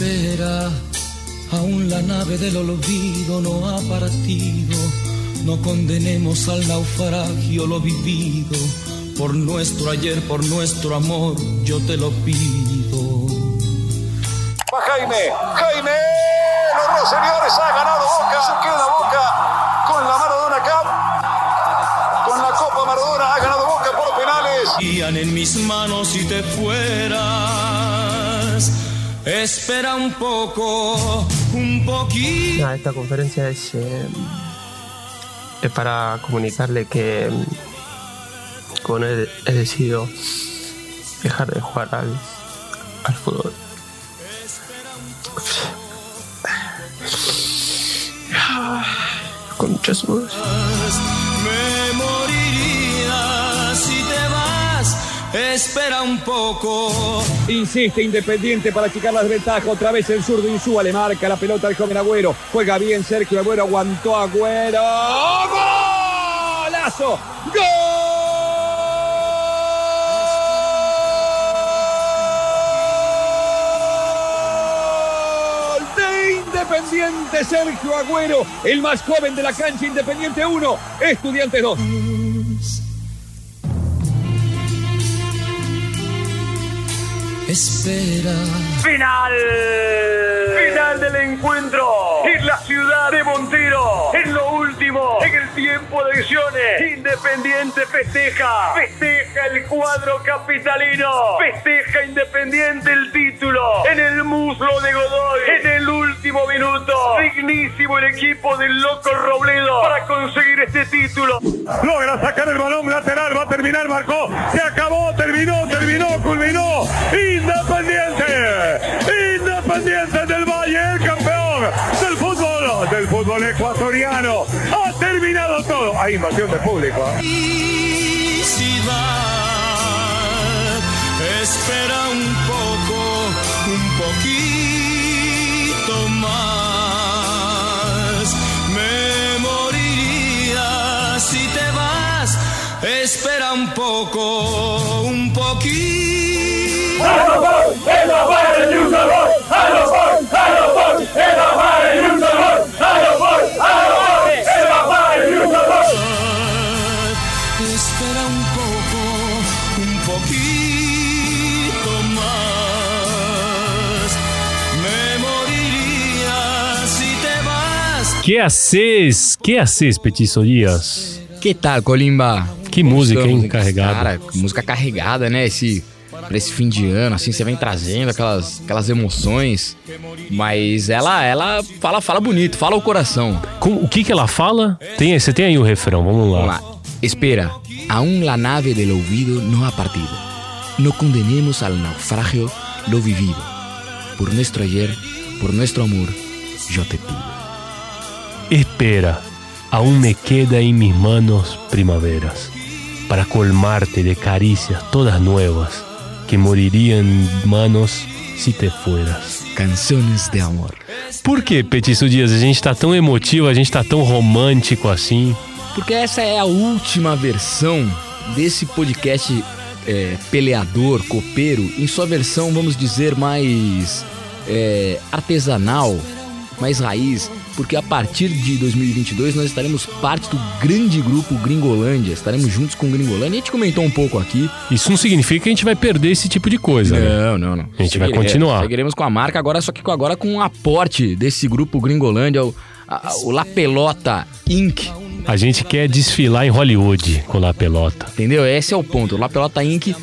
Espera, aún la nave del olvido no ha partido. No condenemos al naufragio lo vivido. Por nuestro ayer, por nuestro amor, yo te lo pido. Va Jaime, Jaime, los dos señores ha ganado Boca, se queda Boca con la Maradona Cup, con la Copa Maradona ha ganado Boca por penales. En mis manos si te fueras. Espera un poco, un poquito. Esta conferencia es, eh, es para comunicarle que mm, con él he decidido dejar de jugar al, al fútbol. Concha su Espera un poco. Insiste Independiente para achicar la desventaja. Otra vez el zurdo Insúa le marca la pelota al joven Agüero. Juega bien Sergio Agüero. Aguantó Agüero. ¡Golazo! ¡Gol! De Independiente Sergio Agüero. El más joven de la cancha. Independiente 1. Estudiantes 2. Espera. Final. Final del encuentro. En la ciudad de Montero. En lo último. En el tiempo de acciones. Independiente festeja. Festeja el cuadro capitalino. Festeja Independiente el título. En el muslo de Godoy. En el último minuto. Dignísimo el equipo del loco Robledo. Para conseguir este título. Logra sacar el balón lateral, va a terminar, marcó, se acabó, terminó, terminó, culminó. Independiente, Independiente del Valle, el campeón del fútbol, del fútbol ecuatoriano. Ha terminado todo. Hay invasión de público. ¿eh? Espera un poco, un poquito más. Me moriría si te vas. Espera un poco, un poquito. Que haces? Que haces, Petiço Dias? Que tal, Colimba? Que Como música, hein, estamos? carregada. Cara, música carregada, né? Esse, pra esse fim de ano, assim, você vem trazendo aquelas, aquelas emoções. Mas ela, ela fala, fala bonito, fala o coração. Com- o que que ela fala? Tem, você tem aí o refrão, vamos lá. Vamos lá. Espera, aún la nave del olvido no ha partido. No condenemos al naufragio lo vivido. Por nuestro ayer, por nuestro amor, yo te pido. Espera, aún me queda en mis manos primaveras, para colmarte de caricias todas nuevas, que morirían manos si te fueras. Canciones de amor. Por que, Petiço Dias, a gente tá tão emotivo, a gente tá tão romântico assim? Porque essa é a última versão desse podcast é, peleador, copeiro, em sua versão, vamos dizer, mais é, artesanal, mais raiz. Porque a partir de 2022 nós estaremos parte do grande grupo Gringolândia, estaremos juntos com o Gringolândia. A gente comentou um pouco aqui. Isso não significa que a gente vai perder esse tipo de coisa, né? Não, não, não. A gente vai Seguiremos- continuar. Seguiremos com a marca agora, só que agora com o aporte desse grupo Gringolândia, o, a- o La Pelota Inc. A gente quer desfilar em Hollywood com a pelota. Entendeu? Esse é o ponto. O La Pelota Inc.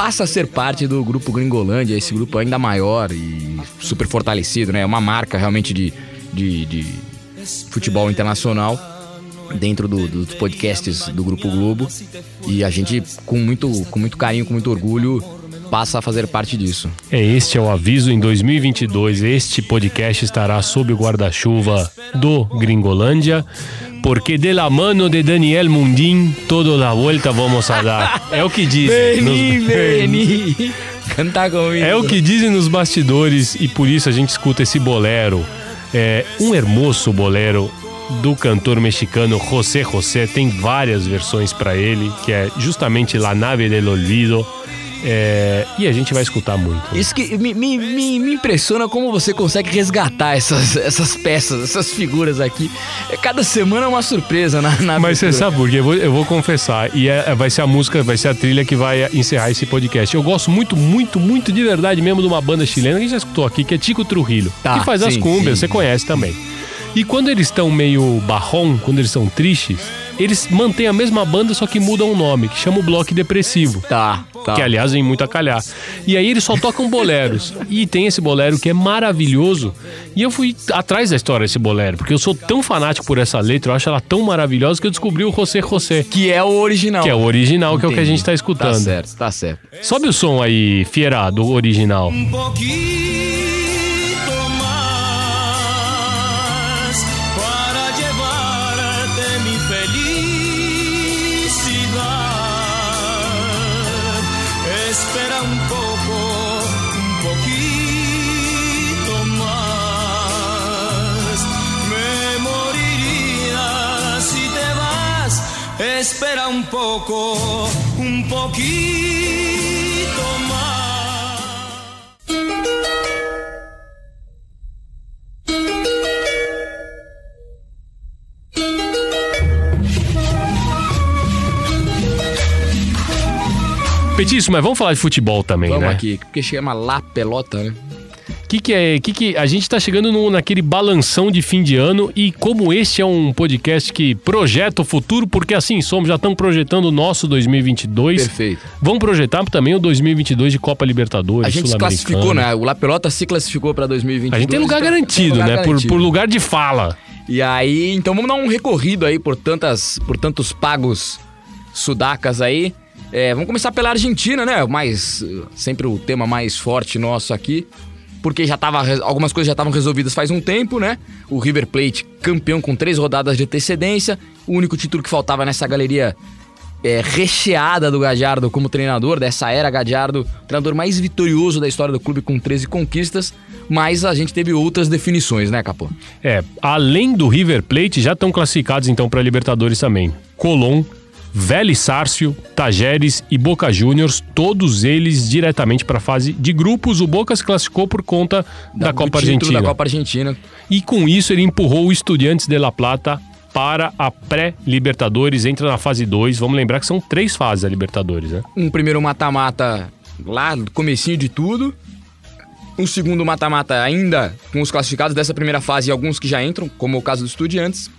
passa a ser parte do grupo Gringolândia, esse grupo ainda maior e super fortalecido, né? É uma marca realmente de, de, de futebol internacional dentro do- dos podcasts do Grupo Globo. E a gente, com muito, com muito carinho, com muito orgulho, passa a fazer parte disso. É, este é o aviso. Em 2022, este podcast estará sob o guarda-chuva do Gringolândia. Porque de la mano de Daniel Mundim, toda a volta vamos a dar. É o que dizem. Veni, nos- veni, canta comigo. É o que dizem nos bastidores e por isso a gente escuta esse bolero. É um hermoso bolero do cantor mexicano José José. Tem várias versões para ele, que é justamente La Nave del Olvido. É, e a gente vai escutar muito. Isso que me, me, me, impressiona como você consegue resgatar essas, essas peças, essas figuras aqui. É, Cada semana é uma surpresa na, na Mas você sabe por quê? Eu vou, eu vou confessar. E é- vai ser a música, vai ser a trilha que vai encerrar esse podcast. Eu gosto muito, muito, muito de verdade mesmo de uma banda chilena que a gente já escutou aqui, que é Tico Trujillo. Tá, que faz as sim, cumbias, sim. você conhece também. E quando eles estão meio barrom, quando eles estão tristes, eles mantêm a mesma banda, só que mudam o nome, que chama o Bloco Depressivo. Tá, tá. Que aliás vem muito a calhar. E aí eles só tocam boleros. e tem esse bolero que é maravilhoso. E eu fui atrás da história desse bolero, porque eu sou tão fanático por essa letra, eu acho ela tão maravilhosa que eu descobri o José José. Que é o original. Que é o original, que é o que a Entendi. gente tá escutando. Tá certo, tá certo. Sobe o som aí, Fiera, do original. Un poquito Espera un poco, un poquito más. Petíssimo, mas vamos falar de futebol também, Vamos né? aqui, porque chama La Pelota, né? Que, que é. Que que, a gente tá chegando no- naquele balanção de fim de ano e como este é um podcast que projeta o futuro, porque assim somos, já estamos projetando o nosso 2022. Perfeito. Vamos projetar também o 2022 de Copa Libertadores. A gente se classificou, né? O La Pelota se classificou pra 2022. A gente tem lugar então garantido, tem lugar né? Por, garantido. por lugar de fala. E aí, então vamos dar um recorrido aí por tantas, por tantos pagos sudacas aí. É, vamos começar pela Argentina, né? Mais sempre o tema mais forte nosso aqui, porque já tava algumas coisas já estavam resolvidas faz um tempo, né? O River Plate campeão com três rodadas de antecedência, o único título que faltava nessa galeria é, recheada do Gajardo como treinador, dessa era Gajardo, treinador mais vitorioso da história do clube com 13 conquistas, mas a gente teve outras definições, né, Capô? É, além do River Plate, já estão classificados então para Libertadores também. Colón, Vélez Sárcio, Tajeres e Boca Juniors, todos eles diretamente para a fase de grupos. O Boca se classificou por conta da, do Copa Argentina. Da Copa Argentina. E com isso ele empurrou o Estudiantes de La Plata para a pré-Libertadores, entra na fase 2. Vamos lembrar que são três fases a Libertadores, né? Um primeiro mata-mata lá no comecinho de tudo. Um segundo mata-mata ainda com os classificados dessa primeira fase e alguns que já entram, como o caso dos Estudiantes.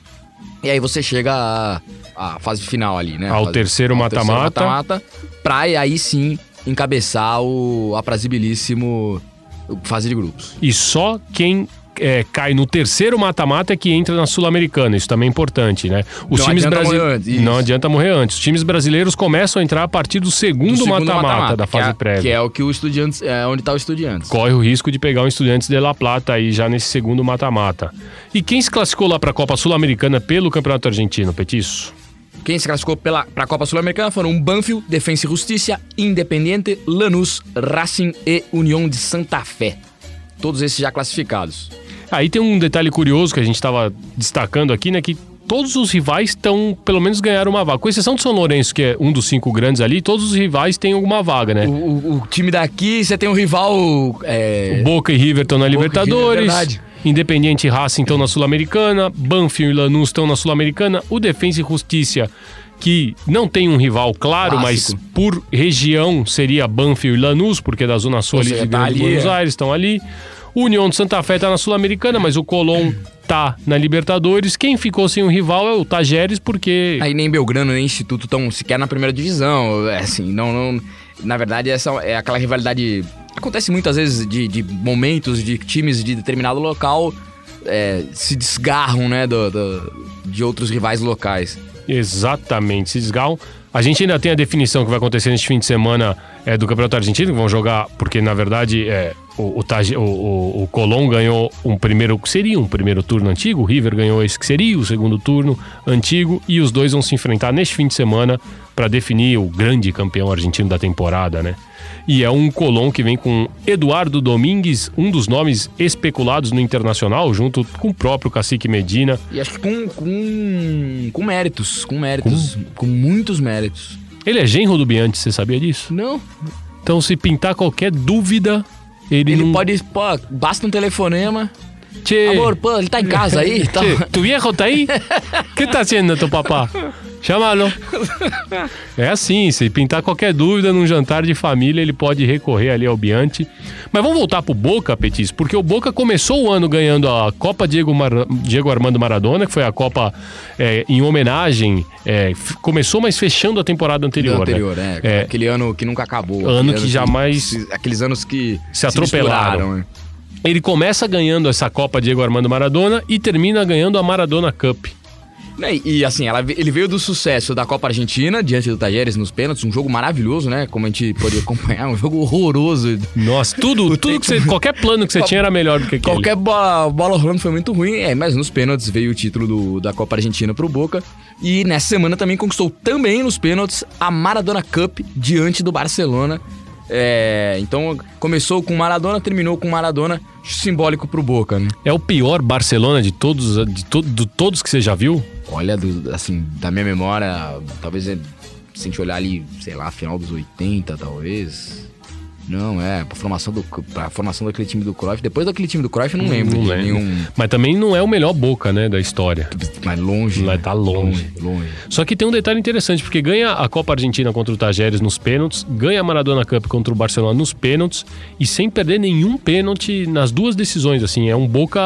E aí você chega à, à fase final ali, né? Ao Fase- terceiro mata-mata. mata-mata, pra aí sim encabeçar o aprazibilíssimo fase de grupos. E só quem é, cai no terceiro mata-mata é que entra na Sul-Americana. Isso também é importante, né? Os Não times adianta brasi- morrer antes, isso. Não adianta morrer antes. Os times brasileiros começam a entrar a partir do Do segundo mata-mata da que é- fase prévia. Que é o que o Estudiantes. É onde tá o Estudiantes. Corre o risco de pegar um Estudiantes de La Plata aí já nesse segundo mata-mata. E quem se classificou lá para a Copa Sul-Americana pelo Campeonato Argentino, Petiço? Quem se classificou pela, pra Copa Sul-Americana foram Banfield, Defensa e Justiça, Independiente, Lanús, Racing e União de Santa Fé. Todos esses já classificados. Aí tem um detalhe curioso que a gente estava destacando aqui, né? Que todos os rivais estão, pelo menos ganharam uma vaga. Com exceção do São Lourenço, que é um dos cinco grandes ali, todos os rivais têm alguma vaga, né? O, o- o time daqui, você tem um rival. É, Boca e River estão na Boca River, Libertadores. verdade. Independiente e Racing estão na Sul-Americana. Banfield e Lanús estão na Sul-Americana. O Defensa e Justiça, que não tem um rival claro, Clássico. mas por região seria Banfield e Lanús, porque é da Zona Sul ali de tá Buenos é. Aires estão ali. O União de Santa Fé tá na Sul-Americana, mas o Colón tá na Libertadores. Quem ficou sem o rival é o Tajeres, porque Aí nem Belgrano nem Instituto estão sequer na primeira divisão. É assim, não, não. Na verdade, essa é aquela rivalidade. Acontece muitas vezes de, de momentos de times de determinado local é, se desgarram, né, do, do- de outros rivais locais. Exatamente, se desgarram. A gente ainda tem a definição que vai acontecer neste fim de semana é, do Campeonato Argentino, que vão jogar, porque na verdade é, o, o, o, o Colón ganhou um primeiro, que seria um primeiro turno antigo, o River ganhou esse que seria o segundo turno antigo, e os dois vão se enfrentar neste fim de semana para definir o grande campeão argentino da temporada, né? E é um Colón que vem com Eduardo Domingues, um dos nomes especulados no Internacional, junto com o próprio Cacique Medina. E acho que com, com, com méritos, com méritos, com muitos méritos. Ele é genro do Bianchi, você sabia disso? Não, Então, se pintar qualquer dúvida, ele, ele não... pode, pô, basta um telefonema. Che, Amor, pô, ele tá em casa aí che, tu viejo tá aí? que tá haciendo tu papá? Chamá-lo. É assim, se pintar qualquer dúvida num jantar de família, ele pode recorrer ali ao Bianchi. Mas vamos voltar pro Boca, Petis, porque o Boca começou o ano ganhando a Copa Diego, Mar- Diego Armando Maradona, que foi a Copa é, em homenagem. é, começou, mas fechando a temporada anterior. Do anterior, né? é, É. Aquele ano que nunca acabou. Ano que jamais- se- aqueles anos que Se atropelaram. misturaram, né? Ele começa ganhando essa Copa Diego Armando Maradona e termina ganhando a Maradona Cup. Né, E, e, assim, ela- ele veio do sucesso da Copa Argentina, diante do Tajeres nos pênaltis, um jogo maravilhoso, né? Como a gente pôde acompanhar, um jogo horroroso. Nossa, tudo, tudo que você, qualquer plano que você tinha era melhor do que aquele. Qualquer bola, bola rolando foi muito ruim, é, mas nos pênaltis veio o título do- da Copa Argentina pro Boca. E nessa semana também conquistou também nos pênaltis a Maradona Cup diante do Barcelona. É, então começou com Maradona, terminou com Maradona, simbólico pro Boca, né? É o pior Barcelona de todos, de, to, de todos que você já viu? Olha, do- assim, da minha memória, talvez é, se a gente olhar ali, sei lá, final dos 80, talvez. Não, é, pra formação, do, pra formação daquele time do Cruyff. Depois daquele time do Cruyff, eu não lembro Não de lembro. nenhum. Mas também não é o melhor Boca, né, da história. Mas longe. Lá né? tá longe. Longe, longe. Só que tem um detalhe interessante, porque ganha a Copa Argentina contra o Tajeres nos pênaltis, ganha a Maradona Cup contra o Barcelona nos pênaltis e sem perder nenhum pênalti nas duas decisões, assim, é um Boca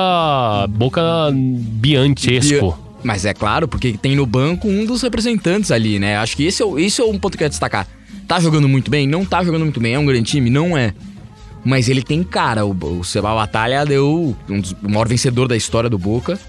Boca bianchesco. Mas é claro, porque tem no banco um dos representantes ali, né? Acho que esse é, esse é um ponto que eu ia destacar. Tá jogando muito bem? Não tá jogando muito bem. É um grande time? Não é. Mas ele tem cara. O, o Seba Batalha deu um dos, o maior vencedor da história do Boca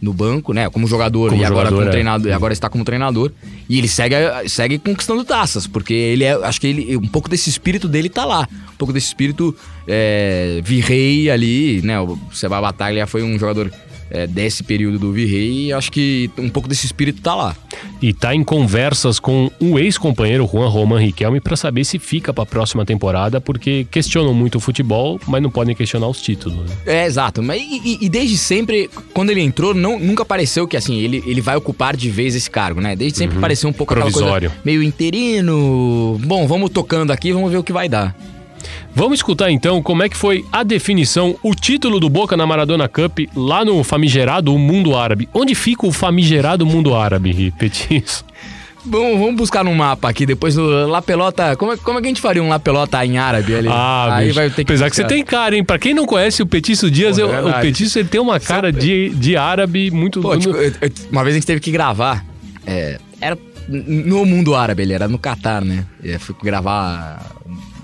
no banco, né? Como jogador Como e agora jogador, como é. treinador, e agora está como treinador. E ele segue, segue conquistando taças, porque ele é. Acho que ele. Um pouco desse espírito dele tá lá. Um pouco desse espírito é, virrei ali, né? O Seba Batalha foi um jogador. É, desse período do Virrei, e acho que um pouco desse espírito tá lá. E tá em conversas com o ex-companheiro Juan Roman Riquelme para saber se fica para a próxima temporada, porque questionam muito o futebol, mas não podem questionar os títulos. né? É, exato. Mas e, e- desde sempre, quando ele entrou, não, nunca pareceu que assim, ele, ele vai ocupar de vez esse cargo, né? Desde sempre pareceu um pouco aquela Provisório. coisa meio interino. Bom, vamos tocando aqui, vamos ver o que vai dar. Vamos escutar então como é que foi a definição, o título do Boca na Maradona Cup lá no famigerado Mundo Árabe. Onde fica o famigerado Mundo Árabe, Petis? Bom, vamos buscar no mapa aqui, depois do La Pelota. Como é, como é que a gente faria um La Pelota em árabe ali? Ah, Aí bicho. vai ter que apesar que você buscar. tem cara, hein? Pra quem não conhece o Petício Dias, Pô, é eu- o verdade. Petício ele tem uma cara de, de árabe muito... Pô, tipo, eu- eu- uma vez a gente teve que gravar. é, era no mundo árabe, ele era no Catar, né? Eu fui gravar.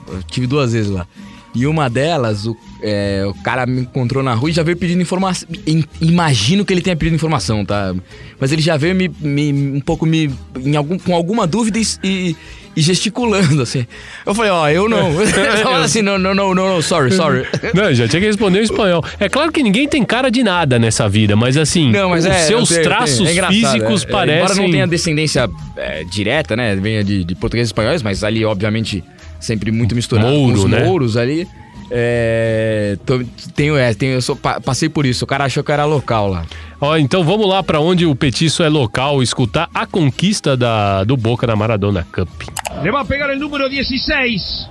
Eu tive duas vezes lá. E uma delas, o, é, o cara me encontrou na rua e já veio pedindo informação. Im- Imagino que ele tenha pedido informação, tá? Mas ele já veio me, me- um pouco me. Algum, com alguma dúvida e, e- gesticulando, assim. Eu falei, ó, eu não. Falei assim, não, não, não, não, sorry, sorry. Não, já tinha que responder em espanhol. É claro que ninguém tem cara de nada nessa vida, mas assim, Não, mas os é, seus eu tenho- traços tenho- é físicos é. parecem... Embora não tenha descendência é, direta, né? Venha de, de portugueses e espanhóis, mas ali, obviamente, sempre muito misturado Mouro, com os né? mouros ali. É, tô- tenho, é, tenho, eu sou- pa- passei por isso. O cara achou que era local lá. Ó, então vamos lá pra onde o Petiço é local, escutar a conquista da, do Boca na Maradona Cup. Le va a pegar el número 16.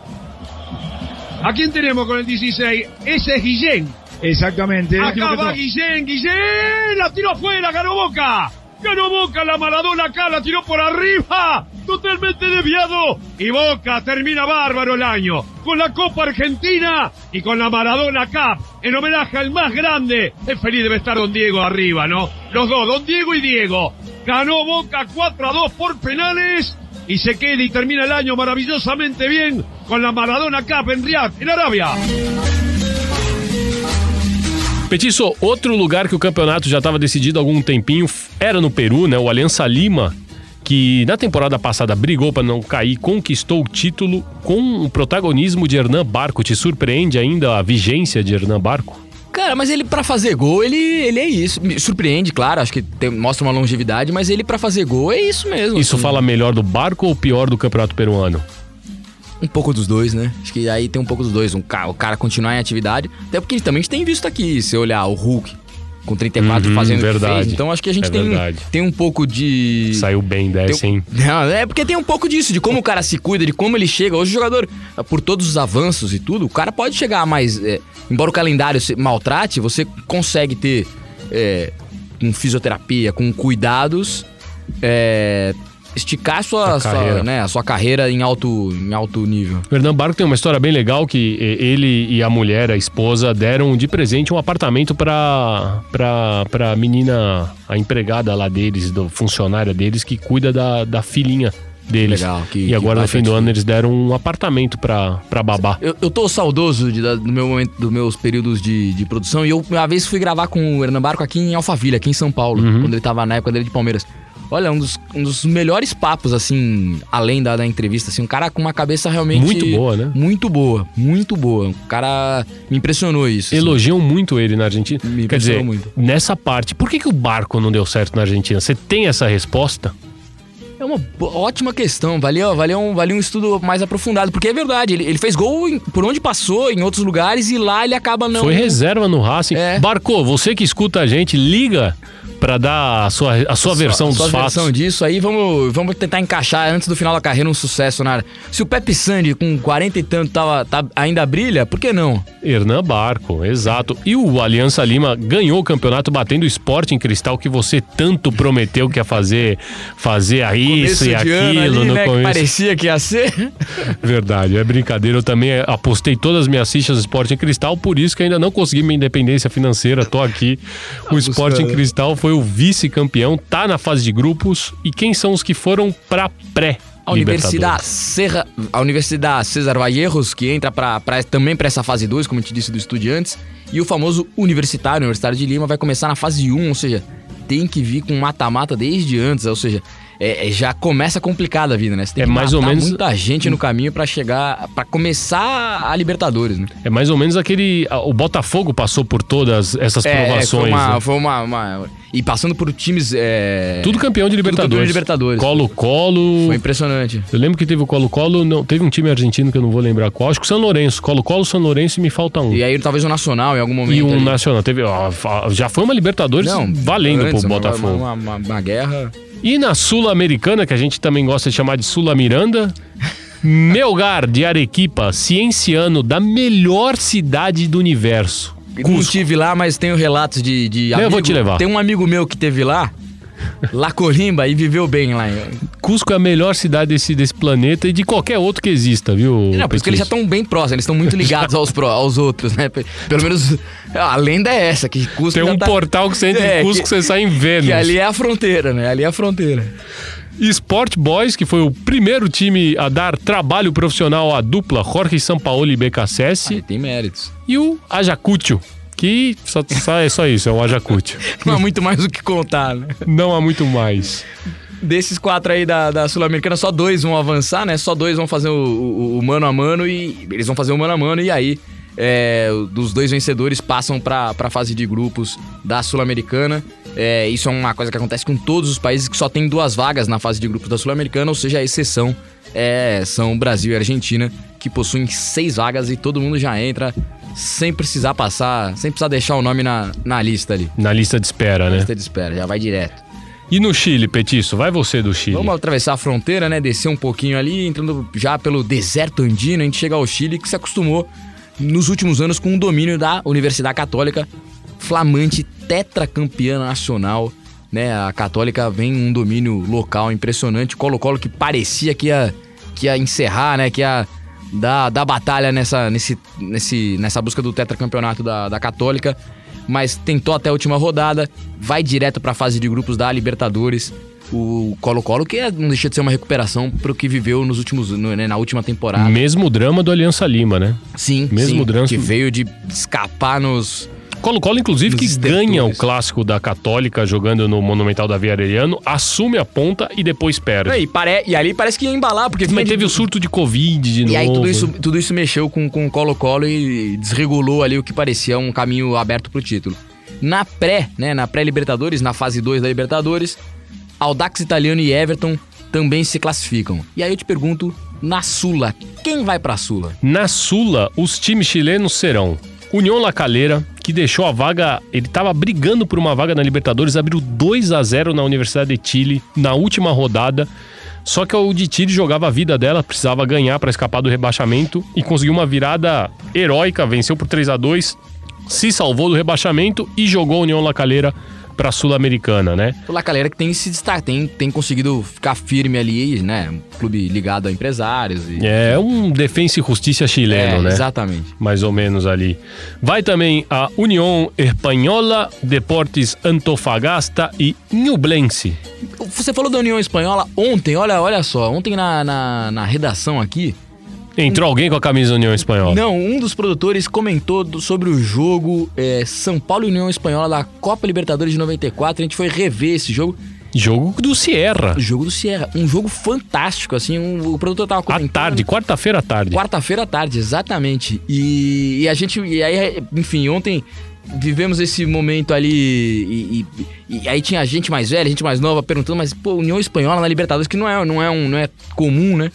¿A quién tenemos con el 16? Ese es Guillén. Exactamente. Acá va Guillén, Guillén, la tiró afuera, ganó Boca. Ganó Boca, la Maradona acá, la tiró por arriba. Totalmente desviado. Y Boca termina bárbaro el año. Con la Copa Argentina y con la Maradona Cup. En homenaje al más grande. Es feliz debe estar Don Diego arriba, ¿no? Los dos, Don Diego y Diego. Ganó Boca 4 a 2 por penales. Y se queda y termina el año maravillosamente bien con la Maradona Cup en Riyadh, en Arabia. Petiço, outro lugar que o campeonato já estava decidido há algum tempinho era no Peru, né? O Aliança Lima, que na temporada passada brigou para não cair, conquistou o título com o protagonismo de Hernan Barco. Te surpreende ainda a vigência de Hernan Barco? Cara, mas ele pra fazer gol, ele, ele é isso. Me surpreende, claro, acho que tem- mostra uma longevidade, mas ele pra fazer gol é isso mesmo. Isso assim. fala melhor do Barco ou pior do Campeonato Peruano? Um pouco dos dois, né? Acho que aí tem um pouco dos dois. Um o cara continuar em atividade. Até porque também a gente tem visto aqui, se olhar o Hulk com 34 Uhum, fazendo verdade. fez. Então acho que a gente É tem, verdade. tem um pouco de. Saiu bem dessa, Tem- hein? É porque tem um pouco disso, de como o cara se cuida, de como ele chega. Hoje o jogador, por todos os avanços e tudo, o cara pode chegar mais. é, embora o calendário se maltrate, você consegue ter é, com fisioterapia, com cuidados, é, esticar a sua, sua, carreira. né, a sua carreira em alto, em alto nível. O Hernan Barco tem uma história bem legal que ele e a mulher, a esposa, deram de presente um apartamento pra, pra, pra menina, a empregada lá deles, do funcionária deles, que cuida da, da filhinha deles. Legal, que- e agora no fim do ano eles deram um apartamento pra, pra babá. Eu, eu tô saudoso de- da- do meu momento, dos meus períodos de, de produção. E eu uma vez fui gravar com o Hernan Barco aqui em Alphaville, aqui em São Paulo, Uhum. quando ele tava na época dele de Palmeiras. Olha, um dos, um dos melhores papos, assim, além da, da entrevista, assim, um cara com uma cabeça realmente. Muito boa, né? Muito boa, muito boa. Um cara. Me impressionou isso. assim. Elogiam muito ele na Argentina. Me Quer dizer, impressionou muito. nessa parte, por que, que o barco não deu certo na Argentina? Você tem essa resposta? É uma ótima questão. Valia, valia, um, valia um estudo mais aprofundado. Porque é verdade, ele, ele fez gol em- por onde passou, em outros lugares, e lá ele acaba não. Foi reserva no Racing. É. Barco, você que escuta a gente, liga pra dar a sua, a sua versão sua dos fatos. versão disso aí, vamos, vamos tentar encaixar antes do final da carreira um sucesso na área. Se o Pepe Sandy com 40 e tanto tava, tá- ainda brilha, por que não? Hernan Barco, exato. E o Aliança Lima ganhou o campeonato batendo o esporte em cristal que você tanto prometeu que ia fazer, fazer a isso e aquilo ali, no né, que começo. parecia que ia ser. Verdade, é brincadeira. Eu também apostei todas as minhas fichas no esporte em cristal, por isso que ainda não consegui minha independência financeira. Tô aqui. O esporte em cristal foi o vice-campeão, tá na fase de grupos. E quem são os que foram pra pré? A Universidade, Serra, a Universidade César Valleiros, que entra pra, pra- também para essa fase 2, como eu te disse, do Estudiantes. E o famoso Universitário, Universitário de Lima, vai começar na fase 1, ou seja, tem que vir com mata-mata desde antes, ou seja, é- é- já começa complicada a vida, né? Você tem É que mais ou menos- muita gente no caminho pra chegar, pra começar a Libertadores, né? É mais ou menos aquele. O Botafogo passou por todas essas É, provações. foi uma, né? foi uma, uma- E passando por times. é, Tudo campeão de tudo campeão Libertadores. de Libertadores. Colo-Colo. Foi impressionante. Eu lembro que teve o Colo-Colo, não, teve um time argentino que eu não vou lembrar qual, acho que o São Lourenço. Colo-Colo, São Lourenço e me falta um. E aí talvez o Nacional em algum momento. E um ali. Nacional. Teve, ó, já foi uma Libertadores valendo antes, pro Botafogo. Uma, uma- uma guerra. E na Sul-Americana, que a gente também gosta de chamar de Sul-Miranda, Melgar de Arequipa, cienciano da melhor cidade do universo. Não tive lá, mas tenho relatos de, de Eu vou te levar. Tem um amigo meu que teve lá, La Corimba, e viveu bem lá. Cusco é a melhor cidade desse, desse planeta e de qualquer outro que exista, viu? Não, por isso que eles já estão bem próximos, eles estão muito ligados aos, pró- aos outros, né? Pelo menos a lenda é essa, que Cusco Tem um tá- portal que você entra É, em Cusco que- você sai em Vênus. Que ali é a fronteira, né? Ali é a fronteira. Sport Boys, que foi o primeiro time a dar trabalho profissional à dupla Jorge Sampaoli e BKSS. Aí tem méritos. E o Ajacúcio, que só, só é só isso, é o Ajacúcio. Não há muito mais o que contar, né? Não há muito mais. Desses quatro aí da, da Sul-Americana, só dois vão avançar, né? Só dois vão fazer o, o- o mano a mano e eles vão fazer o mano a mano e aí é, dos dois vencedores passam pra, pra fase de grupos da Sul-Americana. É, isso é uma coisa que acontece com todos os países que só tem duas vagas na fase de grupos da Sul-Americana, ou seja, a exceção é, são Brasil e Argentina, que possuem seis vagas e todo mundo já entra sem precisar passar, sem precisar deixar o nome na, na lista ali. Na lista de espera, Na né? lista de espera, já vai direto. E no Chile, Petiço? Vai você do Chile. Vamos atravessar a fronteira, né? Descer um pouquinho ali, entrando já pelo deserto andino, a gente chega ao Chile, que se acostumou nos últimos anos com o domínio da Universidade Católica, flamante tetracampeã nacional. Né? A Católica vem um domínio local impressionante. Colo-Colo que parecia que ia, que ia encerrar, né? Que ia dar, dar batalha nessa, nesse, nesse, nessa busca do tetracampeonato da, da Católica. Mas tentou até a última rodada, vai direto para a fase de grupos da Libertadores. O Colo-Colo, que é- não deixa de ser uma recuperação pro que viveu nos últimos, né, na última temporada. Mesmo drama do Aliança Lima, né? Sim, Mesmo sim, drama- que veio de escapar nos Colo-Colo, inclusive, Nos que ganha o clássico da Católica jogando no Monumental da Via Arellano, assume a ponta e depois perde. E, pare... e ali parece que ia embalar, porque Mas de- teve o surto de Covid de novo. E aí tudo isso, tudo isso mexeu com com o Colo-Colo e desregulou ali o que parecia um caminho aberto pro título. Na pré, né, na pré-Libertadores, na fase 2 da Libertadores, Audax Italiano e Everton também se classificam. E aí eu te pergunto, na Sula, quem vai pra Sula? Na Sula, os times chilenos serão União La Calera, que deixou a vaga, ele estava brigando por uma vaga na Libertadores, abriu 2 a 0 na Universidade de Chile na última rodada. Só que o de Chile jogava a vida dela, precisava ganhar para escapar do rebaixamento e conseguiu uma virada heróica, venceu por 3 a 2 se salvou do rebaixamento e jogou a União La Calera para a Sul-Americana, né? O La Calera que tem se destacar, tem, tem conseguido ficar firme ali, né? Um clube ligado a empresários. E... É um defensa e justiça chileno, É, né? Exatamente. mais ou menos ali. Vai também a União Espanhola, Deportes Antofagasta e Nublense. Você falou da União Espanhola ontem, olha, olha só, ontem na, na, na redação aqui, Entrou alguém com a camisa União Espanhola? Não, um dos produtores comentou do- sobre o jogo é, São Paulo e União Espanhola da Copa Libertadores de 94. A gente foi rever esse jogo. Jogo do Sierra. Jogo do Sierra. Um jogo fantástico, assim. um- o produtor tava À comentando. tarde, quarta-feira à tarde. Quarta-feira à tarde, exatamente. E, e a gente. E aí, enfim, ontem vivemos esse momento ali. E, e- e aí tinha gente mais velha, gente mais nova perguntando, mas, pô, União Espanhola na Libertadores, que não é, não é, um, não é comum, né?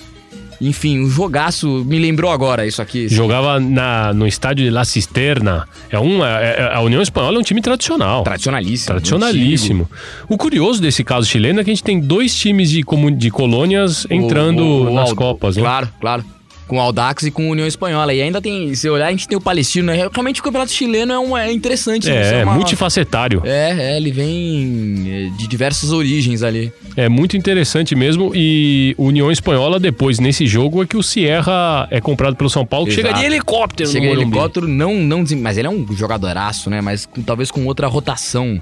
Enfim, um jogaço. Me lembrou agora isso aqui. Jogava na, no estádio de La Cisterna. É um, é- é- a União Espanhola é um time tradicional. Tradicionalíssimo. Tradicionalíssimo. O curioso desse caso chileno é que a gente tem dois times de, de colônias entrando O- o- o nas Copas, né? Claro, claro. Com o Audax e com a União Espanhola. E ainda tem, se olhar, a gente tem o Palestino, né? Realmente o campeonato chileno é, um, é interessante. né? É, é uma- multifacetário. É, é, ele vem é, de diversas origens ali. É muito interessante mesmo. E União Espanhola, depois, nesse jogo, é que o Sierra é comprado pelo São Paulo, chega de helicóptero Chega de helicóptero, não, não mas ele é um jogadoraço, né? Mas com- talvez com outra rotação.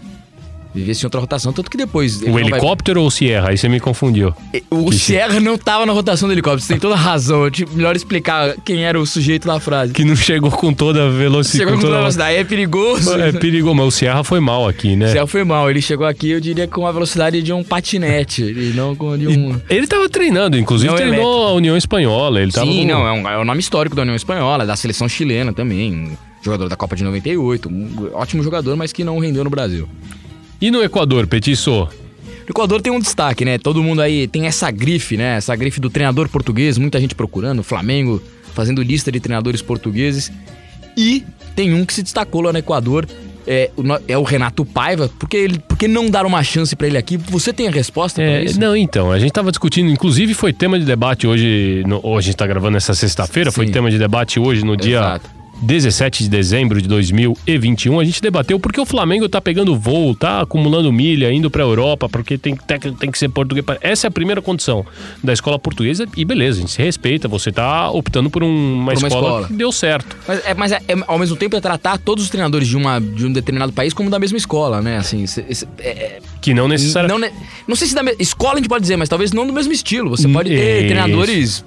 Vivesse em outra rotação, tanto que depois. O não vai- helicóptero ou o Sierra? Aí você me confundiu. O Sierra não tava na rotação do helicóptero, você tem toda a razão. Melhor explicar quem era o sujeito da frase. Que não chegou com toda a velocidade. Chegou com toda a velocidade, é perigoso. É perigoso, mas o Sierra foi mal aqui, né? O Sierra foi mal, ele chegou aqui, eu diria, com a velocidade de um patinete, e não com de um. Ele tava treinando, inclusive Não, treinou a União Espanhola. Ele tava Sim, não, é, um, é o nome histórico da União Espanhola, da seleção chilena também. Um jogador da Copa de 98, um ótimo jogador, mas que não rendeu no Brasil. E no Equador, Petiço? O Equador tem um destaque, né? Todo mundo aí tem essa grife, né? Essa grife do treinador português, muita gente procurando, Flamengo fazendo lista de treinadores portugueses. E tem um que se destacou lá no Equador, é, é o Renato Paiva. Por que, ele, por que não dar uma chance pra ele aqui? Você tem a resposta É, isso? não, então, a gente tava discutindo, inclusive foi tema de debate hoje, no, hoje a gente tá gravando essa sexta-feira, foi tema de debate hoje no dia Exato. 17 de dezembro de 2021. A gente debateu porque o Flamengo tá pegando voo, tá acumulando milha, indo pra Europa, porque tem, técnico tem que ser português. Essa é a primeira condição da escola portuguesa e beleza, a gente se respeita, você tá optando por um- uma, Por uma escola, escola. que deu certo. Mas, é, mas é- é, ao mesmo tempo é tratar todos os treinadores de, uma, de um determinado país como da mesma escola, né? Assim, cê- cê- é- é- Que não necessariamente. não, não sei se da me- escola a gente pode dizer, mas talvez não do mesmo estilo. Você pode ter Isso. treinadores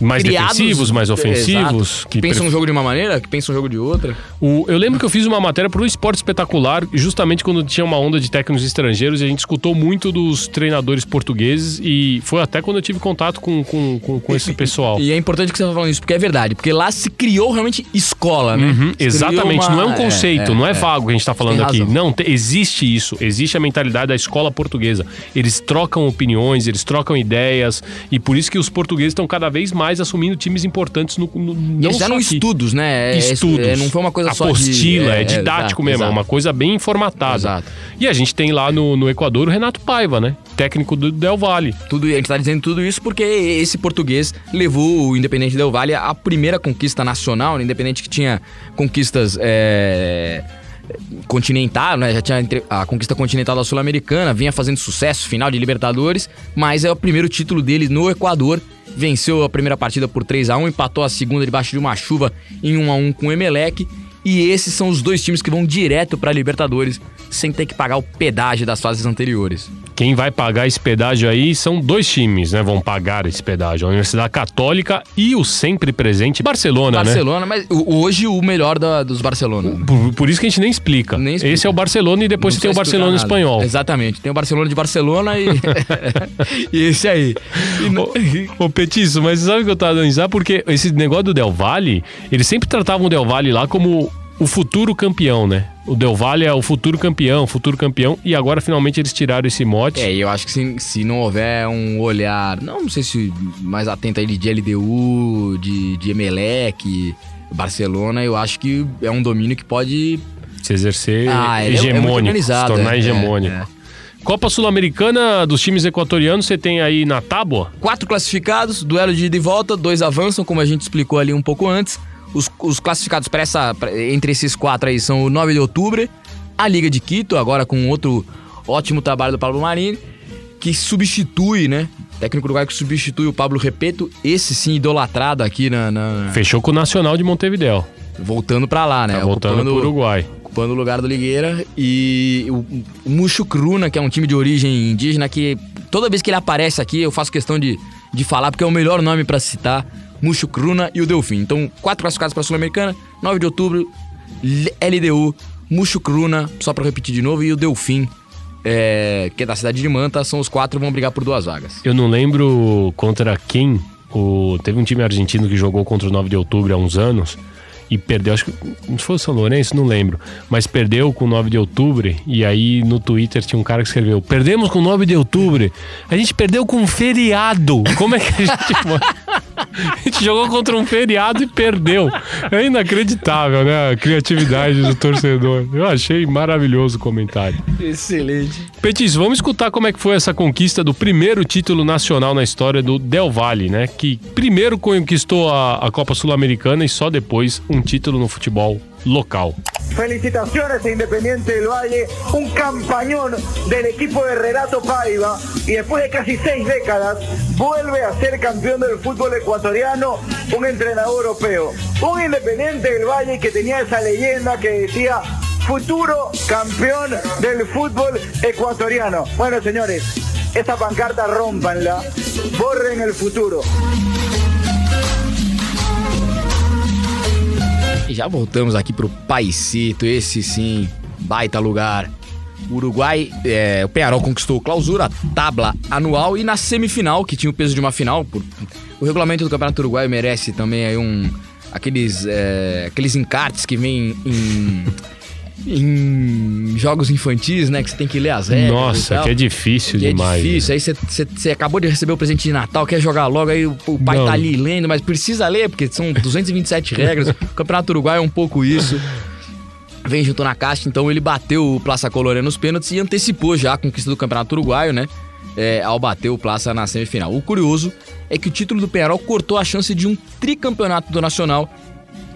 mais criados, defensivos, mais é, ofensivos. exato, que pensam um jogo de uma maneira, que pensam um jogo de outra. O- eu lembro que eu fiz uma matéria pro Esporte Espetacular, justamente quando tinha uma onda de técnicos estrangeiros, e a gente escutou muito dos treinadores portugueses, e foi até quando eu tive contato com, com, com, com esse pessoal. E é importante que você tá falando isso, porque é verdade. Porque lá se criou realmente escola, né? Uhum, exatamente, uma- não é um conceito, não é, vago que a gente tá falando aqui. Não, te- existe isso, existe a mentalidade da escola portuguesa. Eles trocam opiniões, eles trocam ideias, e por isso que os portugueses estão cada vez mais assumindo times importantes no, no não eles só aqui. estudos, né? É- estudos. é- não foi uma coisa só de... Apostila, é, é, didático mesmo, é exato. uma coisa bem informatada. Exato. E a gente tem lá no, no Equador o Renato Paiva, né? Técnico do Del Valle. Tudo, a gente tá dizendo tudo isso porque esse português levou o Independente Del Valle à primeira conquista nacional, o Independente que tinha conquistas é, continental, né? Já tinha a conquista continental da Sul-Americana, vinha fazendo sucesso, final de Libertadores, mas é o primeiro título dele no Equador. Venceu a primeira partida por 3 a 1 empatou a segunda debaixo de uma chuva em 1 a 1 com o Emelec. E esses são os dois times que vão direto para Libertadores, sem ter que pagar o pedágio das fases anteriores. Quem vai pagar esse pedágio aí são dois times, né? Vão pagar esse pedágio. A Universidade Católica e o sempre presente Barcelona, Barcelona, né? mas hoje o melhor da- dos Barcelona. né? Por, por isso que a gente nem explica. Nem explica. Esse é o Barcelona e depois Não você tem o Barcelona nada. espanhol. Exatamente. Tem o Barcelona de Barcelona e. e esse aí. E Ô, ô Petiço, mas sabe o que eu tava dando risada? Porque esse negócio do Del Valle, eles sempre tratavam o Del Valle lá como o futuro campeão, né? O Del Valle é o futuro campeão, futuro campeão, e agora finalmente eles tiraram esse mote. É, eu acho que se, se não houver um olhar, não, não sei se mais atento aí de LDU, de, de Emelec, Barcelona, eu acho que é um domínio que pode. Se exercer Ah, é- é hegemônico, organizado, se tornar é, hegemônico. é, é. Copa Sul-Americana dos times equatorianos, você tem aí na tábua? Quatro classificados, duelo de ida e volta, dois avançam, como a gente explicou ali um pouco antes. Os, os classificados para essa, pra- entre esses quatro aí são o 9 de outubro, a Liga de Quito, agora com outro ótimo trabalho do Pablo Marini, que substitui, né? Técnico uruguaio que substitui o Pablo Repeto, esse sim idolatrado aqui na. na- Fechou com o Nacional de Montevideo. voltando pra lá, né? Tá voltando Ocupando- pro Uruguai. ocupando o lugar do Ligueira. E o, o Muxucruna, que é um time de origem indígena, que toda vez que ele aparece aqui eu faço questão de, de falar, porque é o melhor nome pra citar. Muxucruna e o Delfim. Então, quatro classificados pra Sul-Americana, 9 de outubro, LDU, Muxucruna, só pra repetir de novo, e o Delfim, é, que é da cidade de Manta, são os quatro vão brigar por duas vagas. Eu não lembro contra quem. O, teve um time argentino que jogou contra o 9 de outubro há uns anos e perdeu, acho que não foi o São Lourenço, não lembro, mas perdeu com o 9 de outubro e aí no Twitter tinha um cara que escreveu: Perdemos com o 9 de outubro, a gente perdeu com um feriado. Como é que a gente. A gente jogou contra um feriado e perdeu. É inacreditável, né? A criatividade do torcedor. Eu achei maravilhoso o comentário. Excelente. Petis, vamos escutar como é que foi essa conquista do primeiro título nacional na história do Del Valle, né? Que primeiro conquistou a, a Copa Sul-Americana e só depois um título no futebol local. Felicitaciones a Independiente del Valle, un campañón del equipo de Renato Paiva y después de casi seis décadas vuelve a ser campeón del fútbol ecuatoriano, un entrenador europeo. Un Independiente del Valle que tenía esa leyenda que decía futuro campeón del fútbol ecuatoriano. Bueno señores, esa pancarta rompanla, borren el futuro. E já voltamos aqui pro Paisito, esse sim, baita lugar. O Uruguai, é, o Penharol conquistou clausura, tabla anual e na semifinal, que tinha o peso de uma final. por- o regulamento do Campeonato Uruguaio merece também aí um. aqueles, é, aqueles encartes que vêm em. Em jogos infantis, né? Que você tem que ler as regras. Nossa, que é difícil Que é demais. difícil, aí você- acabou de receber o presente de Natal, quer jogar logo, aí o, o pai Não. tá ali lendo, mas precisa ler, porque são 227 regras. O Campeonato Uruguai é um pouco isso. Vem junto na caixa, então ele bateu o Plaça Colônia nos pênaltis e antecipou já a conquista do Campeonato Uruguaio, né? É, ao bater o Plaça na semifinal. O curioso é que o título do Penharol cortou a chance de um tricampeonato do Nacional,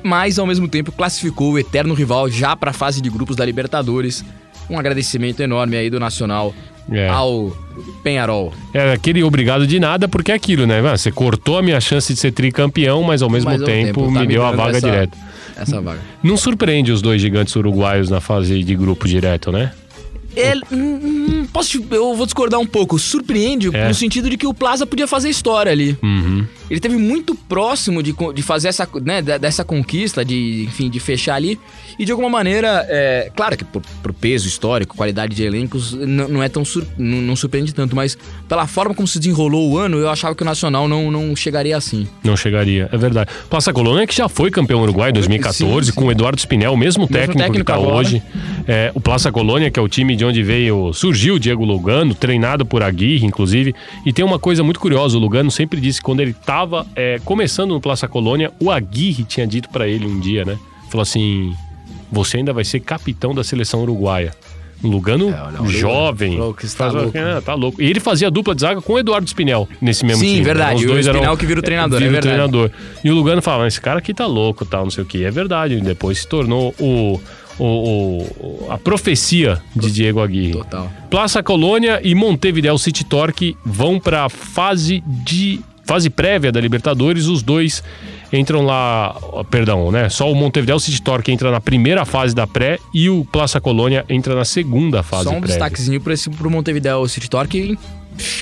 mas ao mesmo tempo classificou o eterno rival já para a fase de grupos da Libertadores. Um agradecimento enorme aí do Nacional É. ao Penharol. É aquele obrigado de nada, porque é aquilo, né? Ah, Você cortou a minha chance de ser tricampeão, mas ao mesmo Mas ao tempo, tá me deu a vaga essa- direta. Essa vaga. Não surpreende os dois gigantes uruguaios na fase de grupo direto, né? Ele, hum, hum, posso, eu vou discordar um pouco. Surpreende É. no sentido de que o Plaza podia fazer história ali. Uhum. Ele teve muito próximo de, de fazer essa, né, de- dessa conquista, de, enfim, de fechar ali. E de alguma maneira, é, claro que por, por peso histórico, qualidade de elencos, não é tão sur- não, surpreende tanto, mas pela forma como se desenrolou o ano, eu achava que o Nacional não, não chegaria assim. Não chegaria, é verdade. Plaça Colônia que já foi campeão uruguai em 2014 Sim, sim. com o Eduardo Spinel, o mesmo técnico, que técnico tá agora. hoje. É, o Plaça Colônia, que é o time de onde veio, surgiu o Diego Lugano, treinado por Aguirre, inclusive. E tem uma coisa muito curiosa, o Lugano sempre disse que quando ele tava é, começando no Plaça Colônia, o Aguirre tinha dito pra ele um dia, né? Falou assim: você ainda vai ser capitão da seleção uruguaia. Um Lugano olha, jovem. falou que está Faz- louco. Ah, tá louco. E ele fazia dupla de zaga com o Eduardo Spinel nesse mesmo Sim, time. né? verdade. Os E o dois eram- Spinel que vira o treinador, vira é o verdade. treinador. E o Lugano falava, esse cara aqui tá louco, tal, não sei o que. É verdade. E depois se tornou o, o, o- a profecia de Diego Aguirre. Total. Plaça Colônia e Montevideo City Torque vão pra fase de fase prévia da Libertadores, os dois entram lá, perdão, né? Só o Montevideo City Torque entra na primeira fase da pré e o Plaza Colônia entra na segunda fase Só um prévia. destaquezinho esse, pro Montevideo City Torque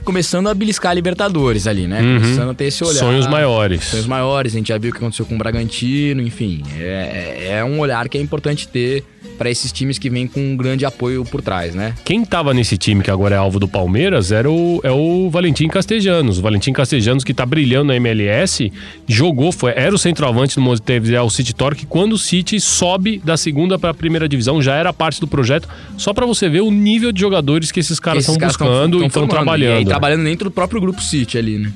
começando a beliscar a Libertadores ali, né? Uhum. Começando a ter esse olhar. Sonhos maiores. Sonhos maiores, a gente já viu o que aconteceu com o Bragantino, enfim. É, é- é um olhar que é importante ter para esses times que vêm com um grande apoio por trás, né? Quem tava nesse time que agora é alvo do Palmeiras era o, é o Valentim Castejanos. O Valentim Castejanos que tá brilhando na MLS, jogou, foi, era o centroavante do Montevideo City Torque quando o City sobe da segunda para a primeira divisão, já era parte do projeto, só para você ver o nível de jogadores que esses caras estão caras tão- buscando tão e estão trabalhando. E aí, né? trabalhando dentro do próprio grupo City ali, né?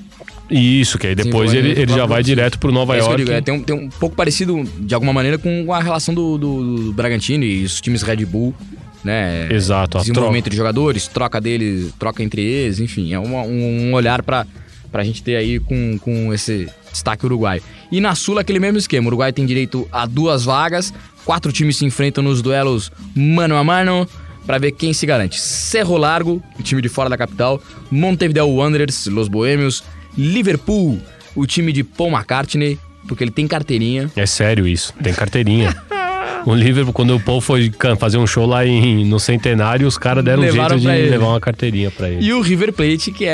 Isso, que aí depois ele, ele já vai direto pro Nova É York. digo, é, tem, um, tem um pouco parecido, de alguma maneira, com a relação do, do, do Bragantino e os times Red Bull, né? Exato, a Desenvolvimento de jogadores, troca deles, troca entre eles, enfim, é uma- um, um olhar pra, pra gente ter aí com, com esse destaque uruguaio. E na Sul, aquele mesmo esquema, o Uruguai tem direito a duas vagas, quatro times se enfrentam nos duelos mano a mano, pra ver quem se garante. Cerro Largo, o time de fora da capital, Montevideo Wanderers, Los Boêmios, Liverpool, o time de Paul McCartney, porque ele tem carteirinha. É sério isso, tem carteirinha. O Liverpool, quando o Paul foi fazer um show lá em, no Centenário, os caras deram um Levaram jeito de ele. levar uma carteirinha pra ele. E o River Plate, que é,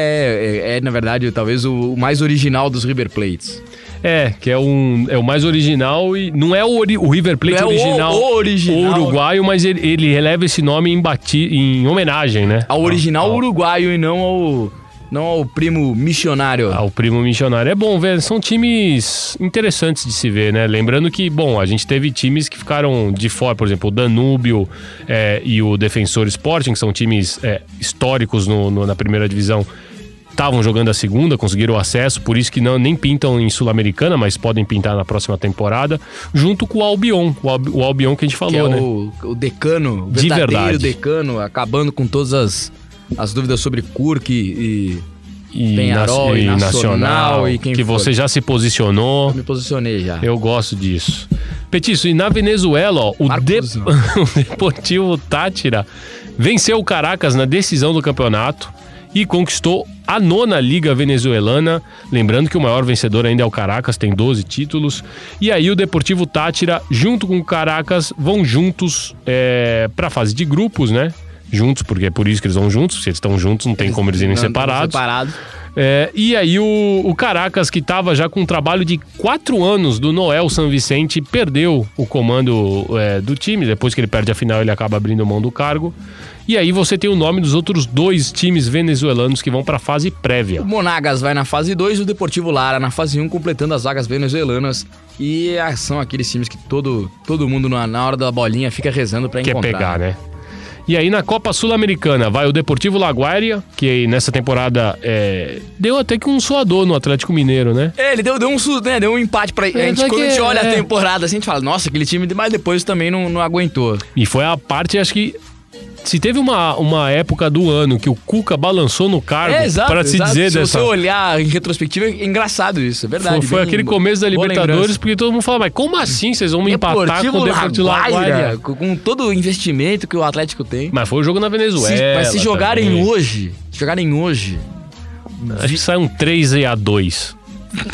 é, é, na verdade, talvez o, o mais original dos River Plates. É, que é, um, é o mais original e não é o, ori- o River Plate Não é o- original, o original. o uruguaio, mas ele, ele releva esse nome em, bati, em homenagem, né? Ao original Ao- uruguaio e não ao, não ao primo missionário. ao primo missionário. É bom, velho. São times interessantes de se ver, né? Lembrando que, bom, a gente teve times que ficaram de fora, por exemplo, o Danúbio é, e o Defensor Sporting, que são times é, históricos no- no- na primeira divisão. Estavam jogando a segunda, conseguiram o acesso, por isso que não, nem pintam em Sul-Americana, mas podem pintar na próxima temporada, junto com o Albion, o, o Albion que a gente falou, que é né? o, o decano, o De verdadeiro verdade. decano, acabando com todas as, as dúvidas sobre Kurk e, E, Penharol, nas- e Nacional, e quem que for. você já se posicionou. me posicionei já. Eu gosto disso. Petiço, e na Venezuela, ó, o, De... o Deportivo Tátira venceu o Caracas na decisão do campeonato e conquistou a nona Liga Venezuelana. Lembrando que o maior vencedor ainda é o Caracas, tem 12 títulos. E aí o Deportivo Tátira, junto com o Caracas, vão juntos é, para a fase de grupos, né? Juntos, porque é por isso que eles vão juntos. Se eles estão juntos, não tem como eles irem separados. separados. É, e aí o, o Caracas, que estava já com um trabalho de quatro anos do Noel San Vicente, perdeu o comando é, do time. Depois que ele perde a final, ele acaba abrindo mão do cargo. E aí você tem o nome dos outros dois times venezuelanos que vão para a fase prévia. O Monagas vai na fase 2 e o Deportivo Lara na fase 1, completando as vagas venezuelanas. E ah, são aqueles times que todo, todo mundo na, na hora da bolinha fica rezando pra Quer encontrar. pegar, né? E aí na Copa Sul-Americana vai o Deportivo Laguaira, que nessa temporada é, deu até que um suador no Atlético Mineiro, né? É, ele deu, deu um né? Deu um empate pra. A gente, quando a gente olha é- a temporada, assim, a gente fala, nossa, aquele time, mas depois também não, não aguentou. E foi a parte, acho que. Se teve uma, uma época do ano que o Cuca balançou no cargo É, exato. para se exato. dizer Se dessa. você olhar em retrospectiva, é engraçado isso, é verdade. Foi, foi aquele começo da Libertadores, lembrança. porque todo mundo fala, mas como assim vocês vão me empatar Deportivo com o Deportivo Laguaira, com todo o investimento que o Atlético tem. Mas foi o jogo na Venezuela. Se- mas se jogarem também. hoje, se jogarem hoje, Acho que sai um 3 a 2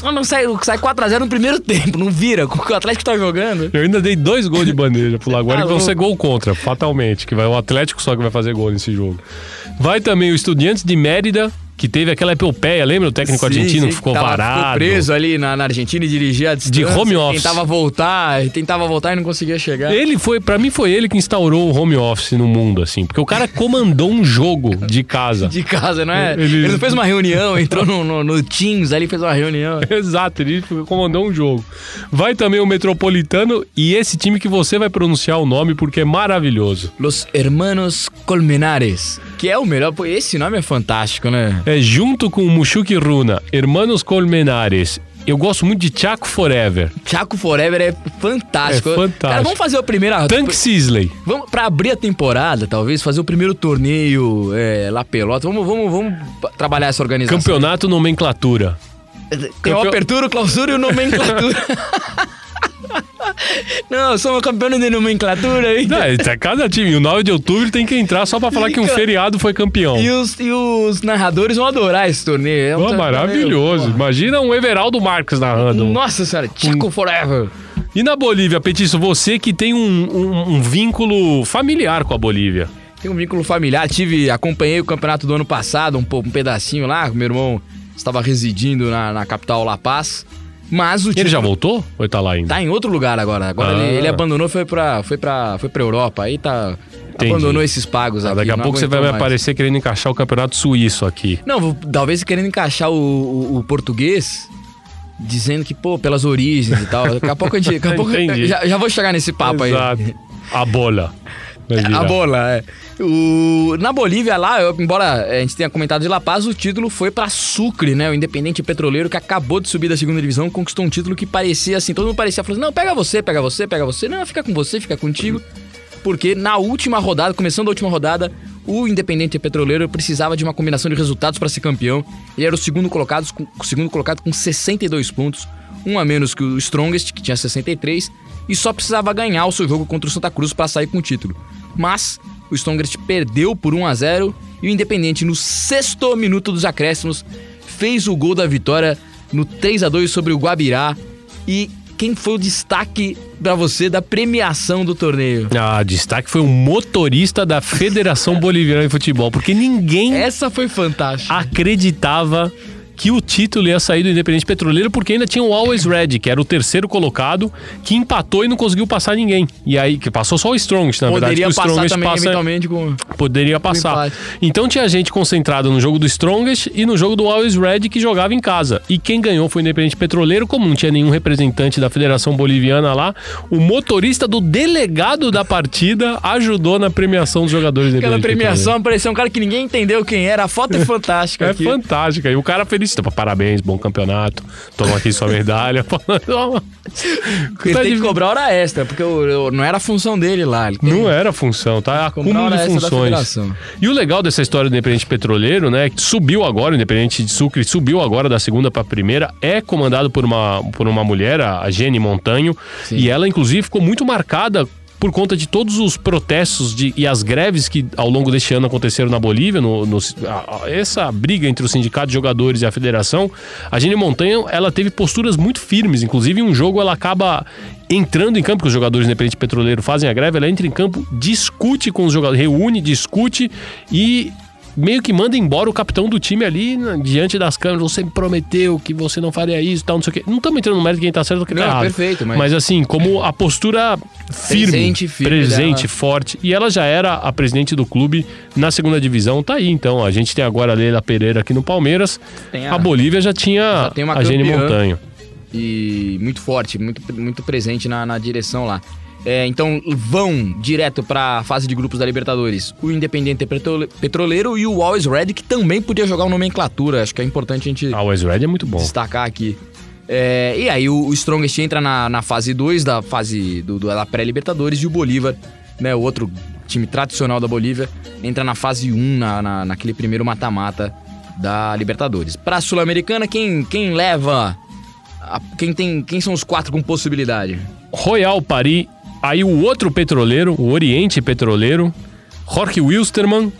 não, não sai, sai 4x0 no primeiro tempo, não vira. Com o Atlético tá jogando. Eu ainda dei dois gols de bandeja pro Laguaira Tá que vão ser gol contra, fatalmente. Que vai o Atlético só que vai fazer gol nesse jogo. Vai também o Estudiantes de Mérida, que teve aquela epopeia, lembra o técnico Sim, argentino sim, que ficou tava- varado? Ficou preso ali na, na Argentina e dirigia a distância. home office. Tentava voltar, tentava voltar e não conseguia chegar. Ele foi, para mim foi ele que instaurou o home office no mundo, assim, porque o cara comandou um jogo de casa. De casa, não é? Ele- Ele, fez uma reunião, entrou no, no, no Teams ali, fez uma reunião. Exato, ele comandou um jogo. Vai também o Metropolitano e esse time que você vai pronunciar o nome porque é maravilhoso. Los Hermanos Colmenares, que é o melhor. Esse nome é fantástico, né? É junto com o Mushuki Runa, Hermanos Colmenares. Eu gosto muito de Chaco Forever. Chaco Forever é fantástico. É fantástico. Cara, vamos fazer a primeira. Tank Sisley. Vamos, pra abrir a temporada, talvez, fazer o primeiro torneio é, lá pelota. Vamos, vamos, vamos trabalhar essa organização. Campeonato Nomenclatura. Tem o campeão- apertura, o clausura e o nomenclatura. Não, somos campeões de nomenclatura, hein? Não, é, cada time. O 9 de outubro tem que entrar só pra falar que um feriado foi campeão. E os, e os narradores vão adorar esse torneio. É um Pô, torneio, maravilhoso. Imagina um Everaldo Marques narrando. Nossa senhora, Chico Forever. E na Bolívia, Petiço, você que tem um, um- um vínculo familiar com a Bolívia. Tem um vínculo familiar. Tive, acompanhei o campeonato do ano passado, um, um pedacinho lá. Meu irmão estava residindo na, na capital La Paz. Mas o Ele já voltou? Ou ele tá lá ainda? Tá em outro lugar agora. Agora Ah. ele, ele abandonou, foi pra, foi, pra, foi pra Europa. Aí tá. Entendi. Abandonou esses pagos Ah, aqui. Daqui a pouco você vai me aparecer querendo encaixar o campeonato suíço aqui. Não, talvez querendo encaixar o, o- o português, dizendo que, pô, pelas origens e tal. Daqui a pouco a gente. Daqui a pouco, já, já vou chegar nesse papo aí. Exato. A bola. Virar. A bola, é. O, na Bolívia lá, eu- embora a gente tenha comentado de La Paz, o título foi pra Sucre, né? O Independente Petroleiro que acabou de subir da segunda divisão, conquistou um título que parecia assim, todo mundo parecia falando, não, pega você, pega você, pega você, não, fica com você, fica contigo. Porque na última rodada, começando a última rodada, o Independente Petroleiro precisava de uma combinação de resultados para ser campeão. Ele era o segundo colocado, com, o segundo colocado com 62 pontos, um a menos que o Strongest, que tinha 63, e só precisava ganhar o seu jogo contra o Santa Cruz para sair com o título. Mas o Strongest perdeu por 1 a 0 e o Independente, no sexto minuto dos acréscimos, fez o gol da vitória no 3 a 2 sobre o Guabirá. E quem foi o destaque para você da premiação do torneio? Ah, destaque foi o motorista da Federação Boliviana de Futebol, porque ninguém Essa foi fantástica. acreditava que o título ia sair do Independente Petroleiro porque ainda tinha o Always Red, que era o terceiro colocado, que empatou e não conseguiu passar ninguém. E aí, que passou só o Strongest, na verdade. Poderia que o passar também, passa- eventualmente, com... Poderia passar. empate. Então tinha gente concentrada no jogo do Strongest e no jogo do Always Red que jogava em casa. E quem ganhou foi o Independente Petroleiro, como não tinha nenhum representante da Federação Boliviana lá, o motorista do delegado da partida ajudou na premiação dos jogadores do Aquela premiação apareceu um cara que ninguém entendeu quem era. A foto é fantástica É aqui. fantástica. E o cara felicita. Parabéns, bom campeonato. Toma aqui sua medalha. Ele Tá tem de- que cobrar hora extra, porque o- o- não era a função dele lá. Tem- Não era função, tá? Acúmulo de funções. E o legal dessa história do Independente Petroleiro, né? que Subiu agora, o Independente de Sucre subiu agora da segunda pra primeira. É comandado por uma, por uma mulher, a Jenny Montanho. E ela, inclusive, ficou muito marcada por conta de todos os protestos de- e as greves que ao longo deste ano aconteceram na Bolívia, no, no- a- essa briga entre o sindicato de jogadores e a federação, a Jenny Montanho ela teve posturas muito firmes. Inclusive, em um jogo ela acaba entrando em campo, que os jogadores do Independente Petroleiro fazem a greve, ela entra em campo, discute com os jogadores, reúne, discute e meio que manda embora o capitão do time ali na- diante das câmeras. Você me prometeu que você não faria isso, tal, não sei o quê. Não estamos entrando no mérito de quem tá certo ou quem tá Não, errado. perfeito, mas- mas assim, como a postura firme, Presente, firme presente, dela. forte. E ela já era a presidente do clube na segunda divisão. Tá aí, então. A gente tem agora a Leila Pereira aqui no Palmeiras. Tem a... a- Bolívia já tinha Já tem uma a Gene. Montanho. E muito forte, muito, muito presente na, na direção lá. É, então vão direto pra fase de grupos da Libertadores o Independente Petrole- Petroleiro e o Always Red, que também podia jogar o nomenclatura. Acho que é importante a gente A West Red é muito bom. destacar aqui. É, e aí o, o Strongest entra na, na fase 2 da fase do, do- da pré-Libertadores e o Bolívar, né, o outro time tradicional da Bolívia, entra na fase 1, um, na, na- naquele primeiro mata-mata da Libertadores. Pra Sul-Americana, quem, quem leva. a- quem, tem, quem são os quatro com possibilidade? Royal Paris. Aí o outro petroleiro, o Oriente Petroleiro, Jorge Wilstermann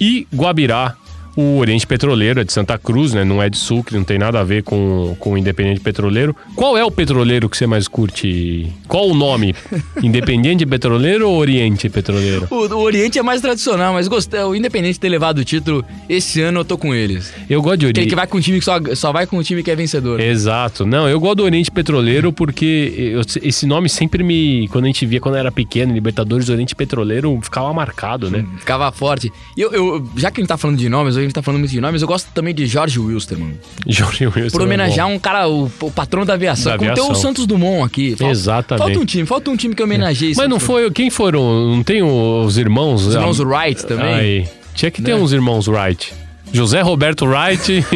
e Guabirá. O Oriente Petroleiro é de Santa Cruz, né? Não é de Sucre, não tem nada a ver com, com o Independente Petroleiro. Qual é o petroleiro que você mais curte? Qual o nome? Independente Petroleiro ou Oriente Petroleiro? O, o Oriente é mais tradicional, mas gostei. O Independente de ter levado o título, esse ano eu tô com eles. Eu gosto de Aquele Oriente. que vai com um time que só, só vai com um time que é vencedor. Exato. Não, eu gosto do Oriente Petroleiro porque eu- esse nome sempre me. Quando a gente via quando eu era pequeno, Libertadores Oriente Petroleiro, ficava marcado, né? Ficava forte. E eu, eu- já que a gente tá falando de nomes, a gente tá falando muito de nomes, eu gosto também de Jorge Wilstermann. Jorge Wilson. Por é homenagear bom. um cara, o, o patrão da aviação. Da Como tem o aviação. Santos Dumont aqui. Falta, Exatamente. Falta um time, falta um time que homenageie Mas não foi. Quem foram? Não tem os irmãos? Os irmãos Ah, Wright também. Aí. Tinha que ter Né? uns irmãos Wright. José Roberto Wright.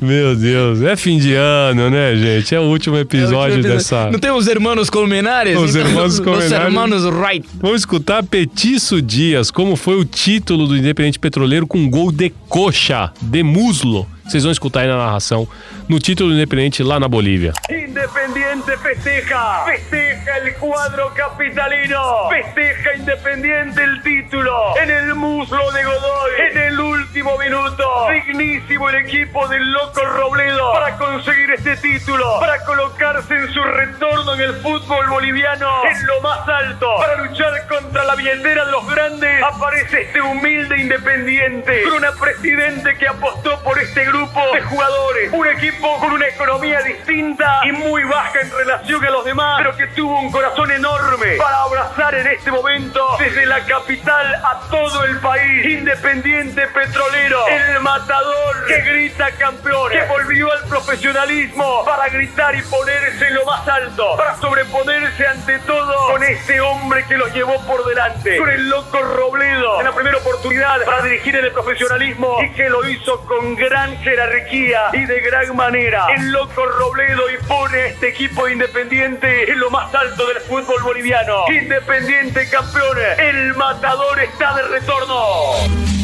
Meu Deus, é fim de ano, né, gente? É o último episódio Dumont. dessa. Não tem os hermanos Colmenares? Os hermanos Os Colmenares. hermanos Wright. Vamos escutar Petiço Dias, como foi o título do Independente Petroleiro com gol de coxa, de muslo. Vocês vão escutar aí na narração, no título independente lá na Bolívia. Independiente festeja, festeja el cuadro capitalino, festeja Independiente el título, en el muslo de Godoy, en el último minuto, dignísimo el equipo del loco Robledo para conseguir este título, para colocarse en su retorno en el fútbol boliviano. En lo más alto, para luchar contra la billetera de los grandes, aparece este humilde Independiente, con una presidente que apostó por este grupo de jugadores, un equipo con una economía distinta y muy baja en relación a los demás, pero que tuvo un corazón enorme para abrazar en este momento desde la capital a todo el país. Independiente Petrolero, el matador que grita campeón, que volvió al profesionalismo para gritar y ponerse lo más alto, para sobreponerse ante todo con este hombre que los llevó por delante, con el loco Robledo, en la primera oportunidad para dirigir en el profesionalismo y que lo hizo con gran jerarquía y de gran manera. El loco Robledo y pone este equipo independiente en lo más alto del fútbol boliviano. Independiente campeón, el matador está de retorno.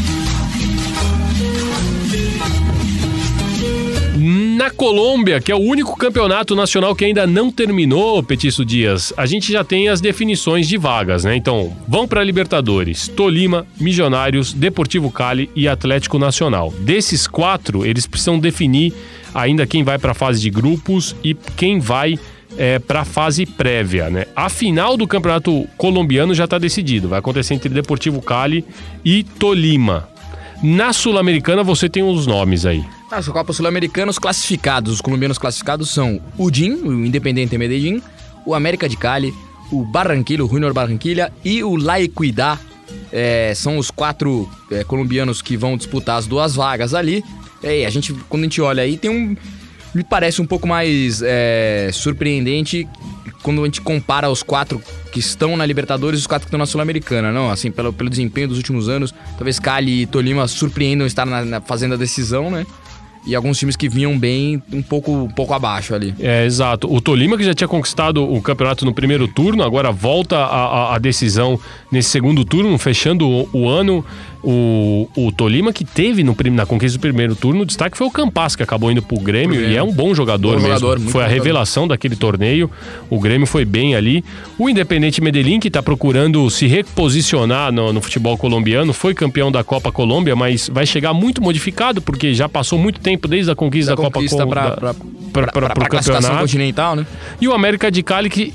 Na Colômbia, que é o único campeonato nacional que ainda não terminou, Petiço Dias, a gente já tem as definições de vagas, né? Então, vão para Libertadores: Tolima, Milionários, Deportivo Cali e Atlético Nacional. Desses quatro, eles precisam definir ainda quem vai para a fase de grupos e quem vai é, para a fase prévia, né? A final do campeonato colombiano já está decidido, vai acontecer entre Deportivo Cali e Tolima. Na Sul-Americana você tem os nomes aí. Na Copa Sul-Americana, os classificados, os colombianos classificados são o DIN, o Independente Medellín, o América de Cali, o Barranquilla, o Junior Barranquilla e o La Equidad. É, são os quatro é, colombianos que vão disputar as duas vagas ali. É, a gente, quando a gente olha aí, tem um. Me parece um pouco mais é, surpreendente quando a gente compara os quatro que estão na Libertadores e os quatro que estão na Sul-Americana, não? Assim, pelo, pelo desempenho dos últimos anos, talvez Cali e Tolima surpreendam estar na, na, fazendo a decisão, né? E alguns times que vinham bem um pouco, um pouco abaixo ali. É, exato. O Tolima, que já tinha conquistado o campeonato no primeiro turno, agora volta a, a, a decisão nesse segundo turno, fechando o, o ano. O, o Tolima, que teve no, na conquista do primeiro turno, o destaque foi o Campas, que acabou indo pro Grêmio, Grêmio. e é um bom jogador bom mesmo. Jogador, foi a revelação jogador. daquele torneio. O Grêmio foi bem ali. O Independente Medellín, que está procurando se reposicionar no, no, futebol colombiano, foi campeão da Copa Colômbia, mas vai chegar muito modificado, porque já passou muito tempo desde a conquista da, da Copa Colômbia. Para o campeonato continental, né? E o América de Cali, que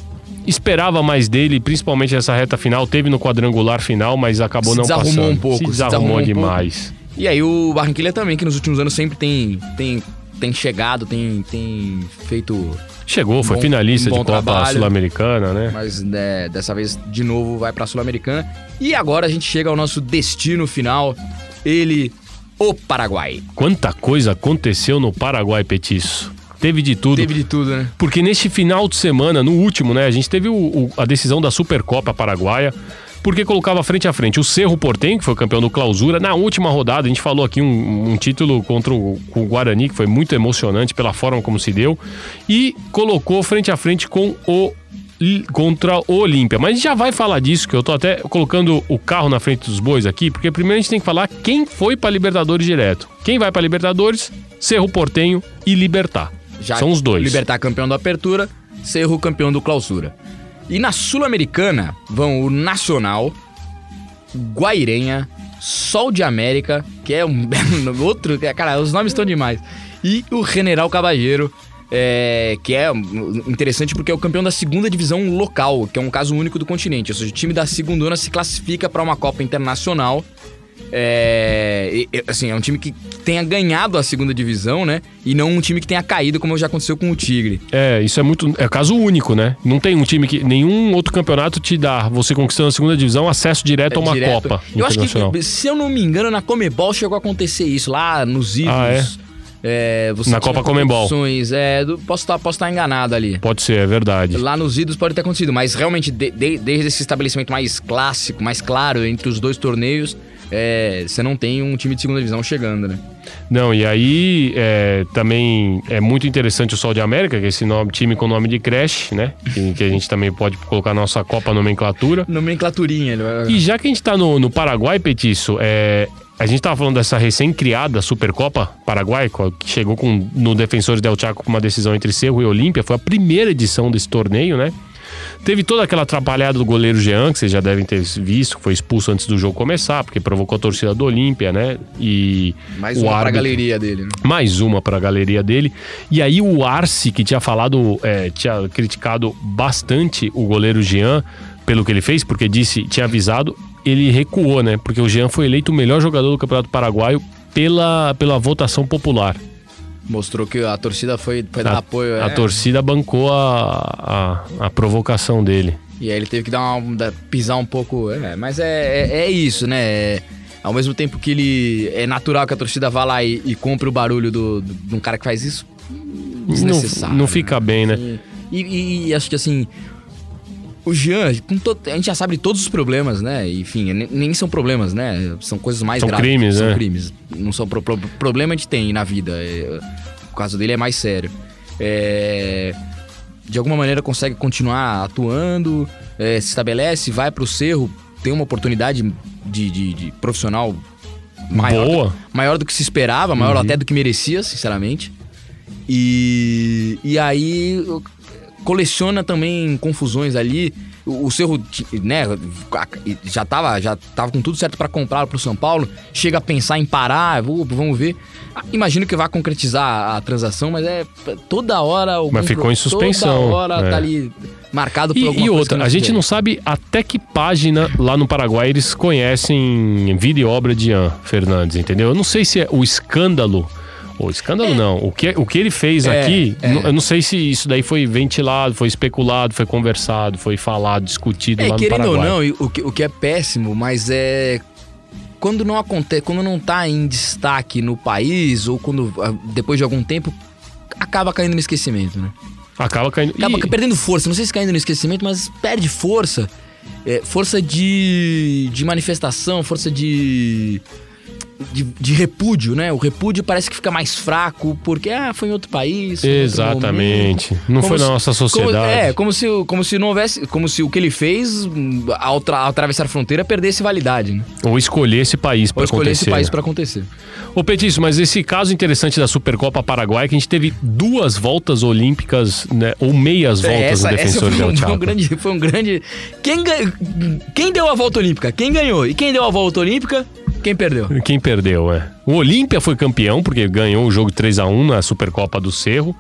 esperava mais dele, principalmente essa reta final. Teve no quadrangular final, mas acabou se não desarrumou passando. um pouco. Se desarrumou, se desarrumou demais. Um e aí o Barranquilla também, que nos últimos anos sempre tem, tem, tem chegado, tem, tem feito... Chegou, foi bom, finalista um de Copa Sul-Americana, né? Mas né, dessa vez, de novo, vai pra Sul-Americana. E agora a gente chega ao nosso destino final. Ele, o Paraguai. Quanta coisa aconteceu no Paraguai, Petiço. Teve de tudo. Teve de tudo, né? Porque neste final de semana, no último, né, a gente teve o, o, a decisão da Supercopa Paraguaia, porque colocava frente a frente o Cerro Portenho, que foi campeão do Clausura. Na última rodada, a gente falou aqui um, um título contra o, o, Guarani, que foi muito emocionante pela forma como se deu, e colocou frente a frente com o contra o Olímpia. Mas a gente já vai falar disso, que eu tô até colocando o carro na frente dos bois aqui, porque primeiro a gente tem que falar quem foi para Libertadores direto. Quem vai para Libertadores? Cerro Portenho e Libertar. Já São os dois. Libertar campeão da Apertura, Cerro campeão do Clausura. E na Sul-Americana vão o Nacional, Guairenha, Sol de América, que é um outro. Cara, os nomes estão demais. E o General Caballeiro, é, que é interessante porque é o campeão da segunda divisão local, que é um caso único do continente. Ou seja, o time da segunda se classifica para uma Copa Internacional é, assim, é um time que tenha ganhado a segunda divisão, né? E não um time que tenha caído, como já aconteceu com o Tigre. É, isso é muito. É caso único, né? Não tem um time que. Nenhum outro campeonato te dá, você conquistando a segunda divisão, acesso direto é, a uma direto. Copa. Eu acho que, se eu não me engano, na Comebol chegou a acontecer isso, lá nos Idos. Ah, é? É, Na Copa Comembol. É, posso estar posso estar enganado ali. Pode ser, é verdade. Lá nos idos pode ter acontecido, mas realmente, de, de, desde esse estabelecimento mais clássico, mais claro entre os dois torneios, é, você não tem um time de segunda divisão chegando, né? Não, e aí é, também é muito interessante o Sol de América, que é esse nome, time com nome de Crash, né? Que, que a gente também pode colocar na nossa Copa Nomenclatura. Nomenclaturinha. Vai... E já que a gente tá no, no Paraguai, Petiço, é, a gente tava falando dessa recém-criada Supercopa Paraguai, que chegou com, no Defensores del Chaco com uma decisão entre Cerro e Olímpia. Foi a primeira edição desse torneio, né? Teve toda aquela atrapalhada do goleiro Jean, que vocês já devem ter visto, que foi expulso antes do jogo começar, porque provocou a torcida do Olímpia, né? E Mais uma pra árbitro- galeria dele, né? mais uma para a galeria dele. E aí o Arce, que tinha falado, é, tinha criticado bastante o goleiro Jean pelo que ele fez, porque disse, tinha avisado, ele recuou, né? Porque o Jean foi eleito o melhor jogador do Campeonato Paraguaio pela, pela votação popular. Mostrou que a torcida foi, foi dar A, apoio. a é. torcida bancou a, a, a provocação dele. E aí ele teve que dar uma, dar- pisar um pouco. É, mas é, é, é isso, né? É- ao mesmo tempo que ele. É natural que a torcida vá lá e, e compre o barulho do, do- de um cara que faz isso. Desnecessário. Não, não fica bem, né? E, e- e acho que assim. O Jean, com to- a gente já sabe de todos os problemas, né? Enfim, nem, são problemas, né? São coisas mais São graves. crimes, são né? crimes. Não são pro, pro- problema a gente tem na vida. é, o caso dele é mais sério. É, de alguma maneira consegue continuar atuando, é, se estabelece, vai pro Cerro, tem uma oportunidade de, de- de profissional maior, Boa. maior do que se esperava, maior Uhum. até do que merecia, sinceramente. E, e aí coleciona também confusões ali. O, o Cerro, né, já tava, já tava com tudo certo para comprar pro São Paulo. Chega a pensar em parar, vamos ver. Ah, Imagino que vai concretizar a transação, mas é toda hora. algum Mas ficou em suspensão, Toda hora é. tá ali marcado por E, e outra, a gente não sabe até que página lá no Paraguai eles conhecem vida e obra de Ian Fernandes, entendeu? Eu não sei se é o escândalo. O escândalo não. O que, o que ele fez É, aqui, é. eu não sei se isso daí foi ventilado, foi especulado, foi conversado, foi falado, discutido É, lá no querendo ou não, o que, o que é péssimo, mas é. Quando não acontece, quando não tá em destaque no país, ou quando ah, depois de algum tempo, acaba caindo no esquecimento, né? Acaba caindo. Acaba e- perdendo força, não sei se caindo no esquecimento, mas perde força. É, força de, de manifestação, força de, de. de repúdio, né? O repúdio parece que fica mais fraco porque, ah, foi em outro país. foi outro Exatamente. momento. Não Como foi na se- nossa como- sociedade. é, como se, o- como se não houvesse. Como se o que ele fez ao, ao atravessar a fronteira perdesse validade, né? Ou escolher esse país para Ou escolher acontecer. esse país pra acontecer. Ô Petício, mas esse caso interessante da Supercopa Paraguai, que a gente teve duas voltas olímpicas, né? Ou meias voltas no Defensor foi, del um, foi um grande. Foi um grande. Quem, quem deu a volta olímpica? Quem ganhou? E quem deu a volta olímpica? Quem perdeu? Quem perdeu, é. O Olímpia foi campeão, porque ganhou o jogo 3 a 1 na Supercopa do Cerro.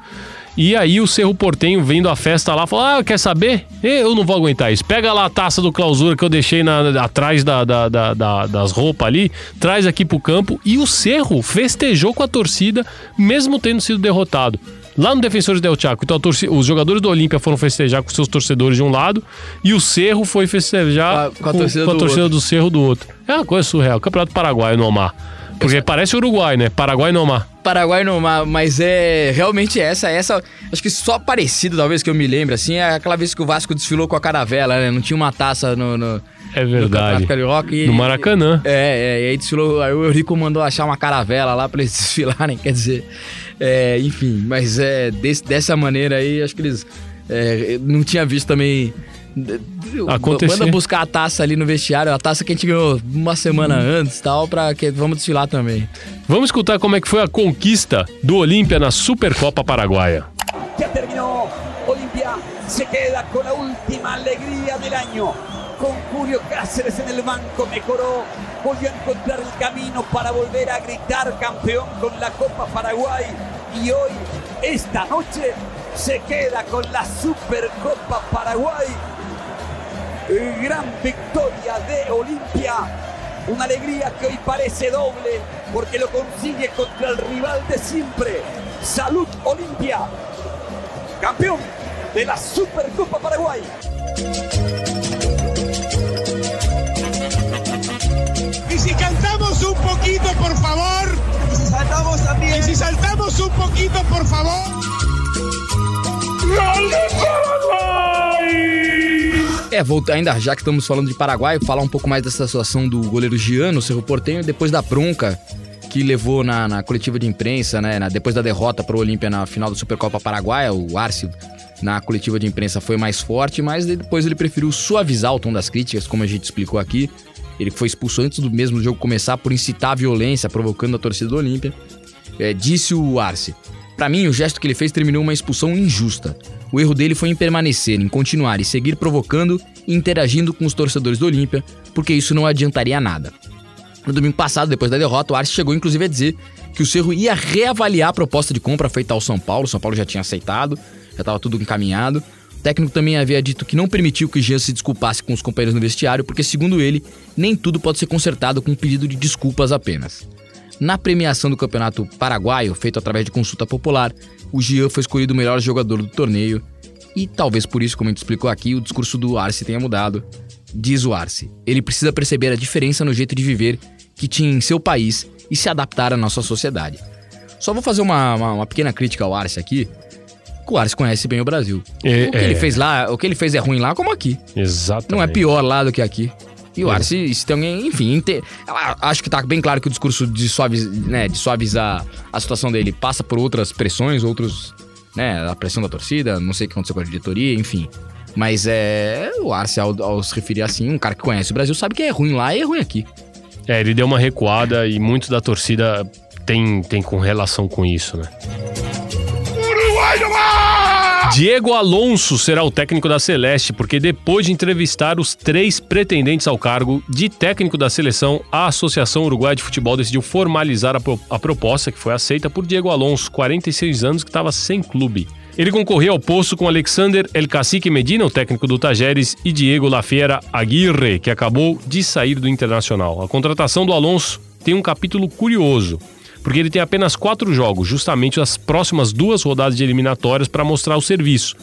E aí o Cerro Portenho vendo a festa lá, falou: Ah, quer saber? Eu não vou aguentar isso. Pega lá a taça do clausura que eu deixei na- atrás da- da- da- das roupas ali, traz aqui pro campo. E o Cerro festejou com a torcida, mesmo tendo sido derrotado. Lá no Defensores del Chaco, então a os jogadores do Olímpia foram festejar com seus torcedores de um lado e o Cerro foi festejar Com a- com a torcida com a do torcida outro. do Cerro do outro. É uma coisa surreal. Campeonato Paraguai no Omar. Porque parece Uruguai, né? Paraguai no Omar. Paraguai não, ma- mas é realmente essa, essa. Acho que só parecido, talvez, que eu me lembre, assim, é aquela vez que o Vasco desfilou com a caravela, né? Não tinha uma taça no. no É no verdade. Carioca e- No Maracanã. É, é, e aí desfilou. Aí o Eurico mandou achar uma caravela lá pra eles desfilarem, quer dizer. É, enfim, mas é desse- dessa maneira aí, acho que eles. é, não tinha visto também. Acontecer. Manda buscar a taça ali no vestiário, a taça que a gente ganhou uma semana antes e tal, pra que vamos desfilar também. Vamos escutar como é que foi a conquista do Olímpia na Supercopa Paraguaia. Ya terminó. Olimpia se queda con la última alegría del año. Cáceres en el banco mejoró. Volvió a encontrar el camino para volver a gritar campeón con la Copa Paraguay. Y hoy, esta noche, se queda con la Supercopa Paraguay. Gran victoria de Olimpia. Una alegría que hoy parece doble porque lo consigue contra el rival de siempre. Salud Olimpia. Campeón de la Supercopa Paraguay. Saltamos un poquito, por favor. É, volta, ainda já que estamos falando de Paraguai, falar um pouco mais dessa situação do goleiro Gian no Cerro Portenho, depois da bronca que levou na, na coletiva de imprensa, né? na- depois da derrota para o Olímpia na final da Supercopa Paraguaia, o Arce na coletiva de imprensa foi mais forte, mas depois ele preferiu suavizar o tom das críticas, como a gente explicou aqui. ele foi expulso antes do mesmo jogo começar por incitar a violência, provocando a torcida do Olímpia. É, disse o Arce: Para mim, o gesto que ele fez terminou uma expulsão injusta. O erro dele foi em permanecer, em continuar e seguir provocando e interagindo com os torcedores do Olímpia, porque isso não adiantaria nada. No domingo passado, depois da derrota, o Arce chegou inclusive a dizer que o Cerro ia reavaliar a proposta de compra feita ao São Paulo. O São Paulo já tinha aceitado, já estava tudo encaminhado. O técnico também havia dito que não permitiu que Jean se desculpasse com os companheiros no vestiário, porque, segundo ele, nem tudo pode ser consertado com um pedido de desculpas apenas. Na premiação do Campeonato Paraguaio, feito através de consulta popular, o Jean foi escolhido o melhor jogador do torneio. E talvez por isso, como a gente explicou aqui, o discurso do Arce tenha mudado. Diz o Arce: ele precisa perceber a diferença no jeito de viver que tinha em seu país e se adaptar à nossa sociedade. Só vou fazer uma, uma, uma pequena crítica ao Arce aqui. O Arce conhece bem o Brasil. É, o que é. ele fez lá, o que ele fez é ruim lá como aqui. Exatamente. Não é pior lá do que aqui. E o. Arce, se tem alguém, enfim, a- acho que tá bem claro que o discurso de, suaviz, né, de suavizar a situação dele passa por outras pressões, outros, né, a pressão da torcida, não sei o que aconteceu com a diretoria, enfim. Mas é, o Arce, ao, ao se referir assim, um cara que conhece o Brasil sabe que é ruim lá e é ruim aqui. É, ele deu uma recuada e muito da torcida tem, tem com relação com isso, né? Uruguai! Diego Alonso será o técnico da Celeste, porque depois de entrevistar os três pretendentes ao cargo de técnico da seleção, a Associação Uruguaia de Futebol decidiu formalizar a, pro- a proposta que foi aceita por Diego Alonso, 46 anos, que estava sem clube. Ele concorreu ao posto com Alexander El Cacique Medina, o técnico do Tajeres, e Diego Lafiera Aguirre, que acabou de sair do Internacional. A contratação do Alonso tem um capítulo curioso porque ele tem apenas quatro jogos, justamente as próximas duas rodadas de eliminatórias para mostrar o serviço.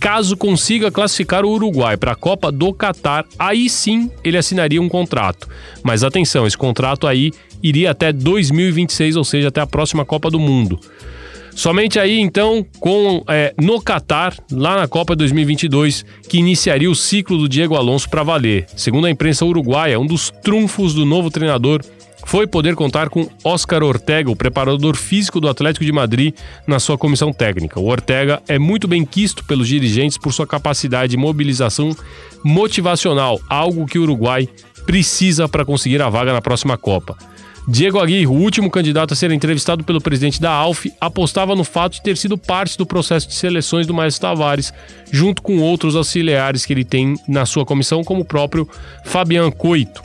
Caso consiga classificar o Uruguai para a Copa do Catar, aí sim ele assinaria um contrato. Mas atenção, esse contrato aí iria até 2026, ou seja, até a próxima Copa do Mundo. Somente aí, então, com é, no Catar, lá na Copa 2022, que iniciaria o ciclo do Diego Alonso para valer. Segundo a imprensa uruguaia, um dos trunfos do novo treinador foi poder contar com Oscar Ortega, o preparador físico do Atlético de Madrid, na sua comissão técnica. O Ortega é muito bem quisto pelos dirigentes por sua capacidade de mobilização motivacional, algo que o Uruguai precisa para conseguir a vaga na próxima Copa. Diego Aguirre, o último candidato a ser entrevistado pelo presidente da ALF, apostava no fato de ter sido parte do processo de seleções do Maestro Tavares, junto com outros auxiliares que ele tem na sua comissão, como o próprio Fabian Coito.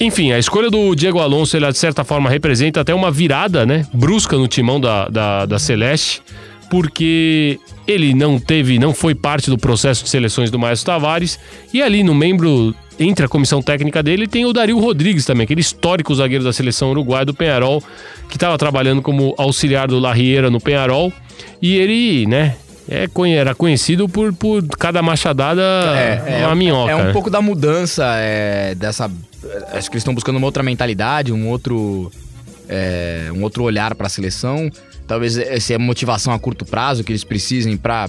Enfim, a escolha do Diego Alonso, ela, de certa forma, representa até uma virada né, brusca no timão da, da, da Celeste, porque ele não teve, não foi parte do processo de seleções do Maestro Tavares, e ali no membro, entre a comissão técnica dele, tem o Dario Rodrigues também, aquele histórico zagueiro da seleção uruguaia do Penharol, que estava trabalhando como auxiliar do Larriera no Penharol, e ele, né, é, era conhecido por, por cada machadada uma minhoca. É um né? pouco da mudança é, dessa. Acho que eles estão buscando uma outra mentalidade, um outro. é, um outro olhar para a seleção. Talvez essa é a motivação a curto prazo que eles precisem para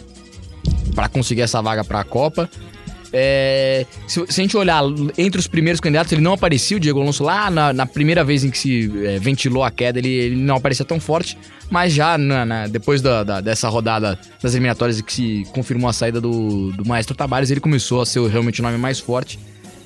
para conseguir essa vaga para a Copa. É, se, se a gente olhar entre os primeiros candidatos, ele não aparecia, o Diego Alonso, lá na, na primeira vez em que se é, ventilou a queda, ele, ele não aparecia tão forte, mas já na- na- depois da, da- dessa rodada das eliminatórias em que se confirmou a saída do, do Maestro Tabares, ele começou a ser realmente o nome mais forte.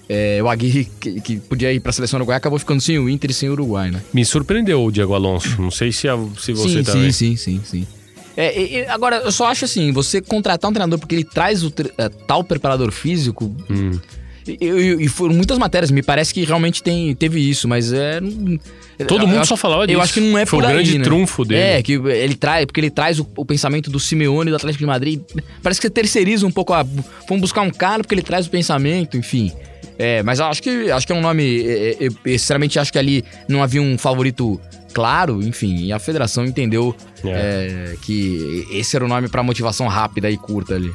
É, o Aguirre, que, que podia ir para a seleção uruguaia, acabou ficando sem o Inter e sem o Uruguai, né? Me surpreendeu o Diego Alonso. Não sei se, a- se você sim, também. sim, sim, sim, sim. É, agora, eu só acho assim, você contratar um treinador porque ele traz o é, tal preparador físico. Hum. E, e- foram muitas matérias, me parece que realmente tem, teve isso, mas é. Todo eu mundo acho- só falava disso. Eu acho que não é Foi por o aí, grande né? trunfo dele. É, que ele traz, porque ele traz o, o pensamento do Simeone e do Atlético de Madrid. Parece que você terceiriza um pouco a. Vamos buscar um cara porque ele traz o pensamento, enfim. É, mas eu acho que acho que é um nome. é, é, Eu, eu, sinceramente acho que ali não havia um favorito claro, enfim, e a federação entendeu é, que esse era o nome pra motivação rápida e curta ali.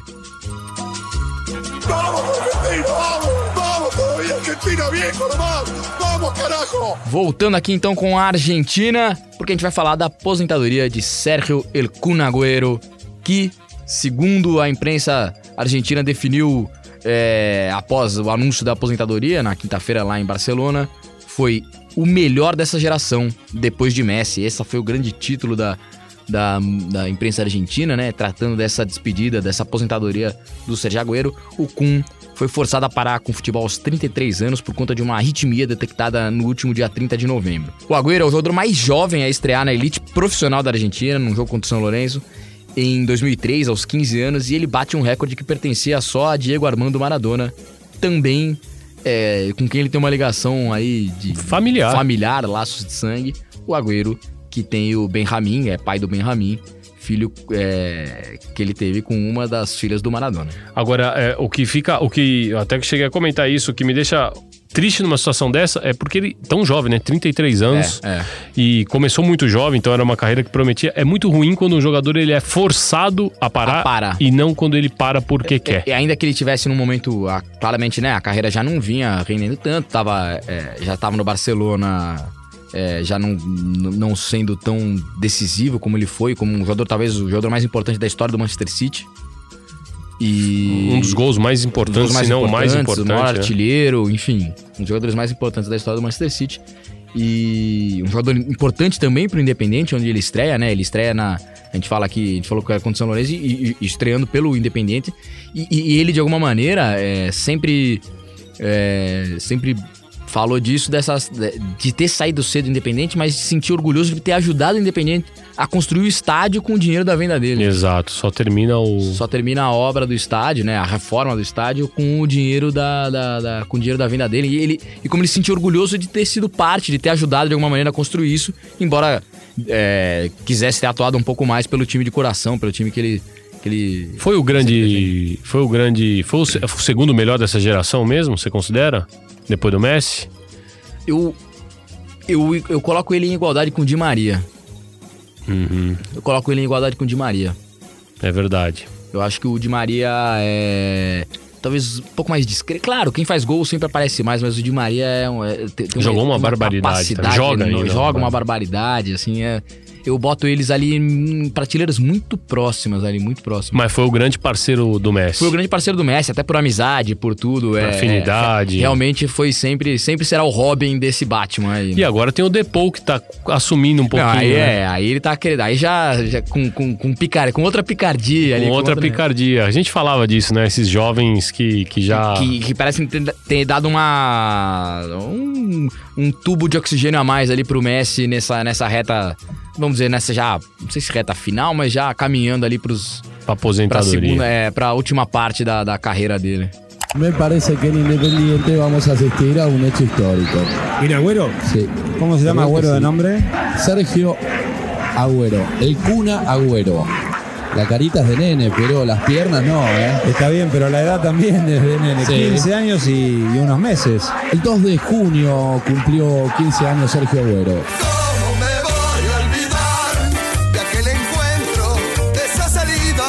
Voltando aqui então com a Argentina, porque a gente vai falar da aposentadoria de Sérgio El Kun Agüero, que, segundo a imprensa argentina, definiu é, após o anúncio da aposentadoria na quinta-feira lá em Barcelona, foi o melhor dessa geração depois de Messi. Esse foi o grande título da, da, da imprensa argentina, né? Tratando dessa despedida, dessa aposentadoria do Sérgio Agüero. O Kun foi forçado a parar com o futebol aos 33 anos por conta de uma arritmia detectada no último dia 30 de novembro. O Agüero é o jogador mais jovem a estrear na elite profissional da Argentina, num jogo contra o São Lourenço, em 2003, aos 15 anos, e ele bate um recorde que pertencia só a Diego Armando Maradona, também é, com quem ele tem uma ligação aí de familiar, familiar laços de sangue, o Agüero, que tem o Benjamin, é pai do Benjamin, filho é, que ele teve com uma das filhas do Maradona. Agora, é, o que fica, o que até que cheguei a comentar isso, o que me deixa triste numa situação dessa é porque ele tão jovem, né? 33 anos. É, é. E começou muito jovem, então era uma carreira que prometia. É muito ruim quando um jogador ele é forçado a parar, A parar. e não quando ele para porque quer. E ainda que ele tivesse num momento, ah, claramente, né, a carreira já não vinha rendendo tanto, tava, é, já tava no Barcelona, é, já não, não sendo tão decisivo como ele foi, como um jogador, talvez o jogador mais importante da história do Manchester City. E Um dos gols mais importantes, gols se não o mais importantes, o maior importante. né? artilheiro, enfim, um dos jogadores mais importantes da história do Manchester City. E um jogador importante também pro Independente, onde ele estreia, né? Ele estreia na. A gente fala aqui, a gente falou que era contra o São Lourenço e, e- estreando pelo Independente. E, e- ele, de alguma maneira, é, sempre. é, sempre falou disso, dessas, de ter saído cedo do Independente, mas se sentir orgulhoso de ter ajudado o Independente a construir o estádio com o dinheiro da venda dele. Exato, só termina o. Só termina a obra do estádio, né? A reforma do estádio com o dinheiro da, da- da- com o dinheiro da venda dele. E, ele, e como ele se sentiu orgulhoso de ter sido parte, de ter ajudado de alguma maneira a construir isso, embora é, quisesse ter atuado um pouco mais pelo time de coração, pelo time que ele. Que ele Foi o grande. Foi o grande. Foi o, se- o segundo melhor dessa geração mesmo, você considera? Depois do Messi? eu, eu, eu coloco ele em igualdade com o Di Maria. Uhum, Eu coloco ele em igualdade com o Di Maria. é verdade. Eu acho que o Di Maria é. Talvez um pouco mais discreto. Claro, quem faz gol sempre aparece mais, mas o Di Maria é um, é, tem, tem Jogou uma tem barbaridade? Joga ele ainda, joga né? uma barbaridade, assim, é. Eu boto eles ali em prateleiras muito próximas ali, muito próximas. Mas foi o grande parceiro do Messi. Foi o grande parceiro do Messi, até por amizade, por tudo. é, afinidade. é, realmente foi sempre, sempre será o Robin desse Batman aí. E agora tem o Depou que tá assumindo um pouquinho. Não, aí né? é, aí ele tá querendo. Aí já, já com, com, com, picar, com outra picardia ali. Com outra outra- picardia. A gente falava disso, né? Esses jovens que, que já. Que, que parecem ter, ter dado uma. Um, um tubo de oxigênio a mais ali pro Messi nessa, nessa reta. Vamos dizer, nessa já. Não sei se reta final, mas já caminhando ali pros. Pra Pra aposentadoria. segunda, é, pra última parte da, da carreira dele. Me parece que en Independiente vamos a asistir a un hecho histórico. ¿Viene Agüero? Sí. ¿Cómo se llama que Agüero de sí. nombre? Sergio Agüero, el cuna Agüero. La carita es de nene, pero las piernas no, ¿eh? Está bien, pero la edad también es de nene, Sí. 15 años y, y unos meses. El 2 de junio cumplió 15 años Sergio Agüero. de aquel encuentro, de esa salida.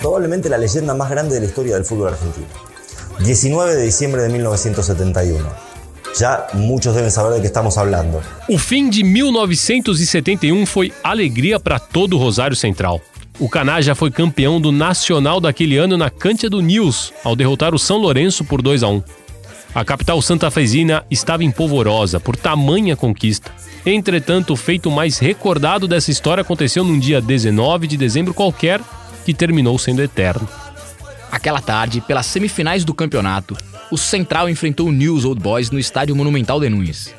probablemente la leyenda más grande de la historia del fútbol argentino. 19 de diciembre de 1971. Ya muchos deben saber de qué estamos hablando. O fim de 1971 foi alegria para todo o Rosário Central. O Caná já foi campeão do Nacional daquele ano na Cântia do Nils, ao derrotar o São Lourenço por 2 a 1. A capital santafesina estava empolvorosa por tamanha conquista. Entretanto, o feito mais recordado dessa história aconteceu num dia 19 de dezembro qualquer, que terminou sendo eterno. Aquela tarde, pelas semifinais do campeonato, o Central enfrentou o News Old Boys no estádio Monumental de Nunes.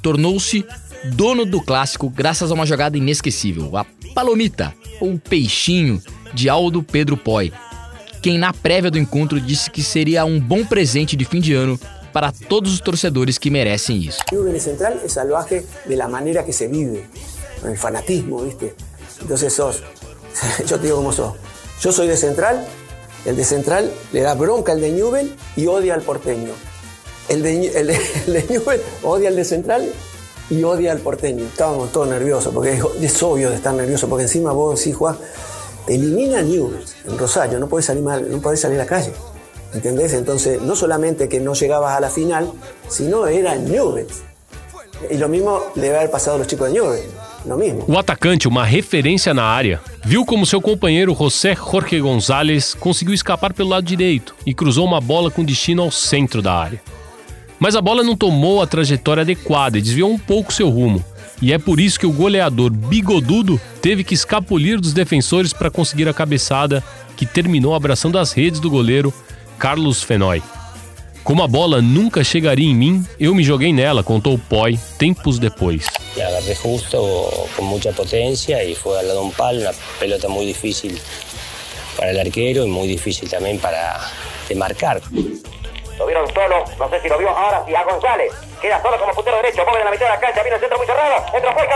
Tornou-se dono do clássico graças a uma jogada inesquecível, a Palomita, ou Peixinho, de Aldo Pedro Poi, quem na prévia do encontro disse que seria um bom presente de fim de ano para todos os torcedores que merecem isso. Newell Central es salvaje de la manera que se vive, el fanatismo, ¿viste? Entonces sos, yo te digo cómo sos. Yo soy de Central, el de Central le da bronca al de Newell y odia al porteño. El de, el de, de Newell odia al de Central y odia al porteño. Estábamos todos nerviosos, porque es, es obvio de estar nervioso, porque encima vos sí jugás, te elimina Newell en Rosario, no podés salir, no podés salir a la calle. ¿Entendés? Entonces, no solamente que no llegabas a la final, sino era Newell. Y lo mismo le debe haber pasado a los chicos de Newell. Lo mismo. O atacante, uma referência na área, viu como seu companheiro José Jorge Gonzalez conseguiu escapar pelo lado direito e cruzou uma bola com destino ao centro da área. Mas a bola não tomou a trajetória adequada e desviou um pouco seu rumo. E é por isso que o goleador bigodudo teve que escapulir dos defensores para conseguir a cabeçada, que terminou abraçando as redes do goleiro, Carlos Fenói. Como a bola nunca chegaria em mim, eu me joguei nela, contou Poi tempos depois. La agarré justo con mucha potencia y fue al lado de un palo, una pelota muy difícil para el arquero y muy difícil también para de no sé si lo vio. Ahora, sí, a González. Queda solo como puntero derecho, pobre en la mitad de la cancha, viene el centro muy cerrado, entra fue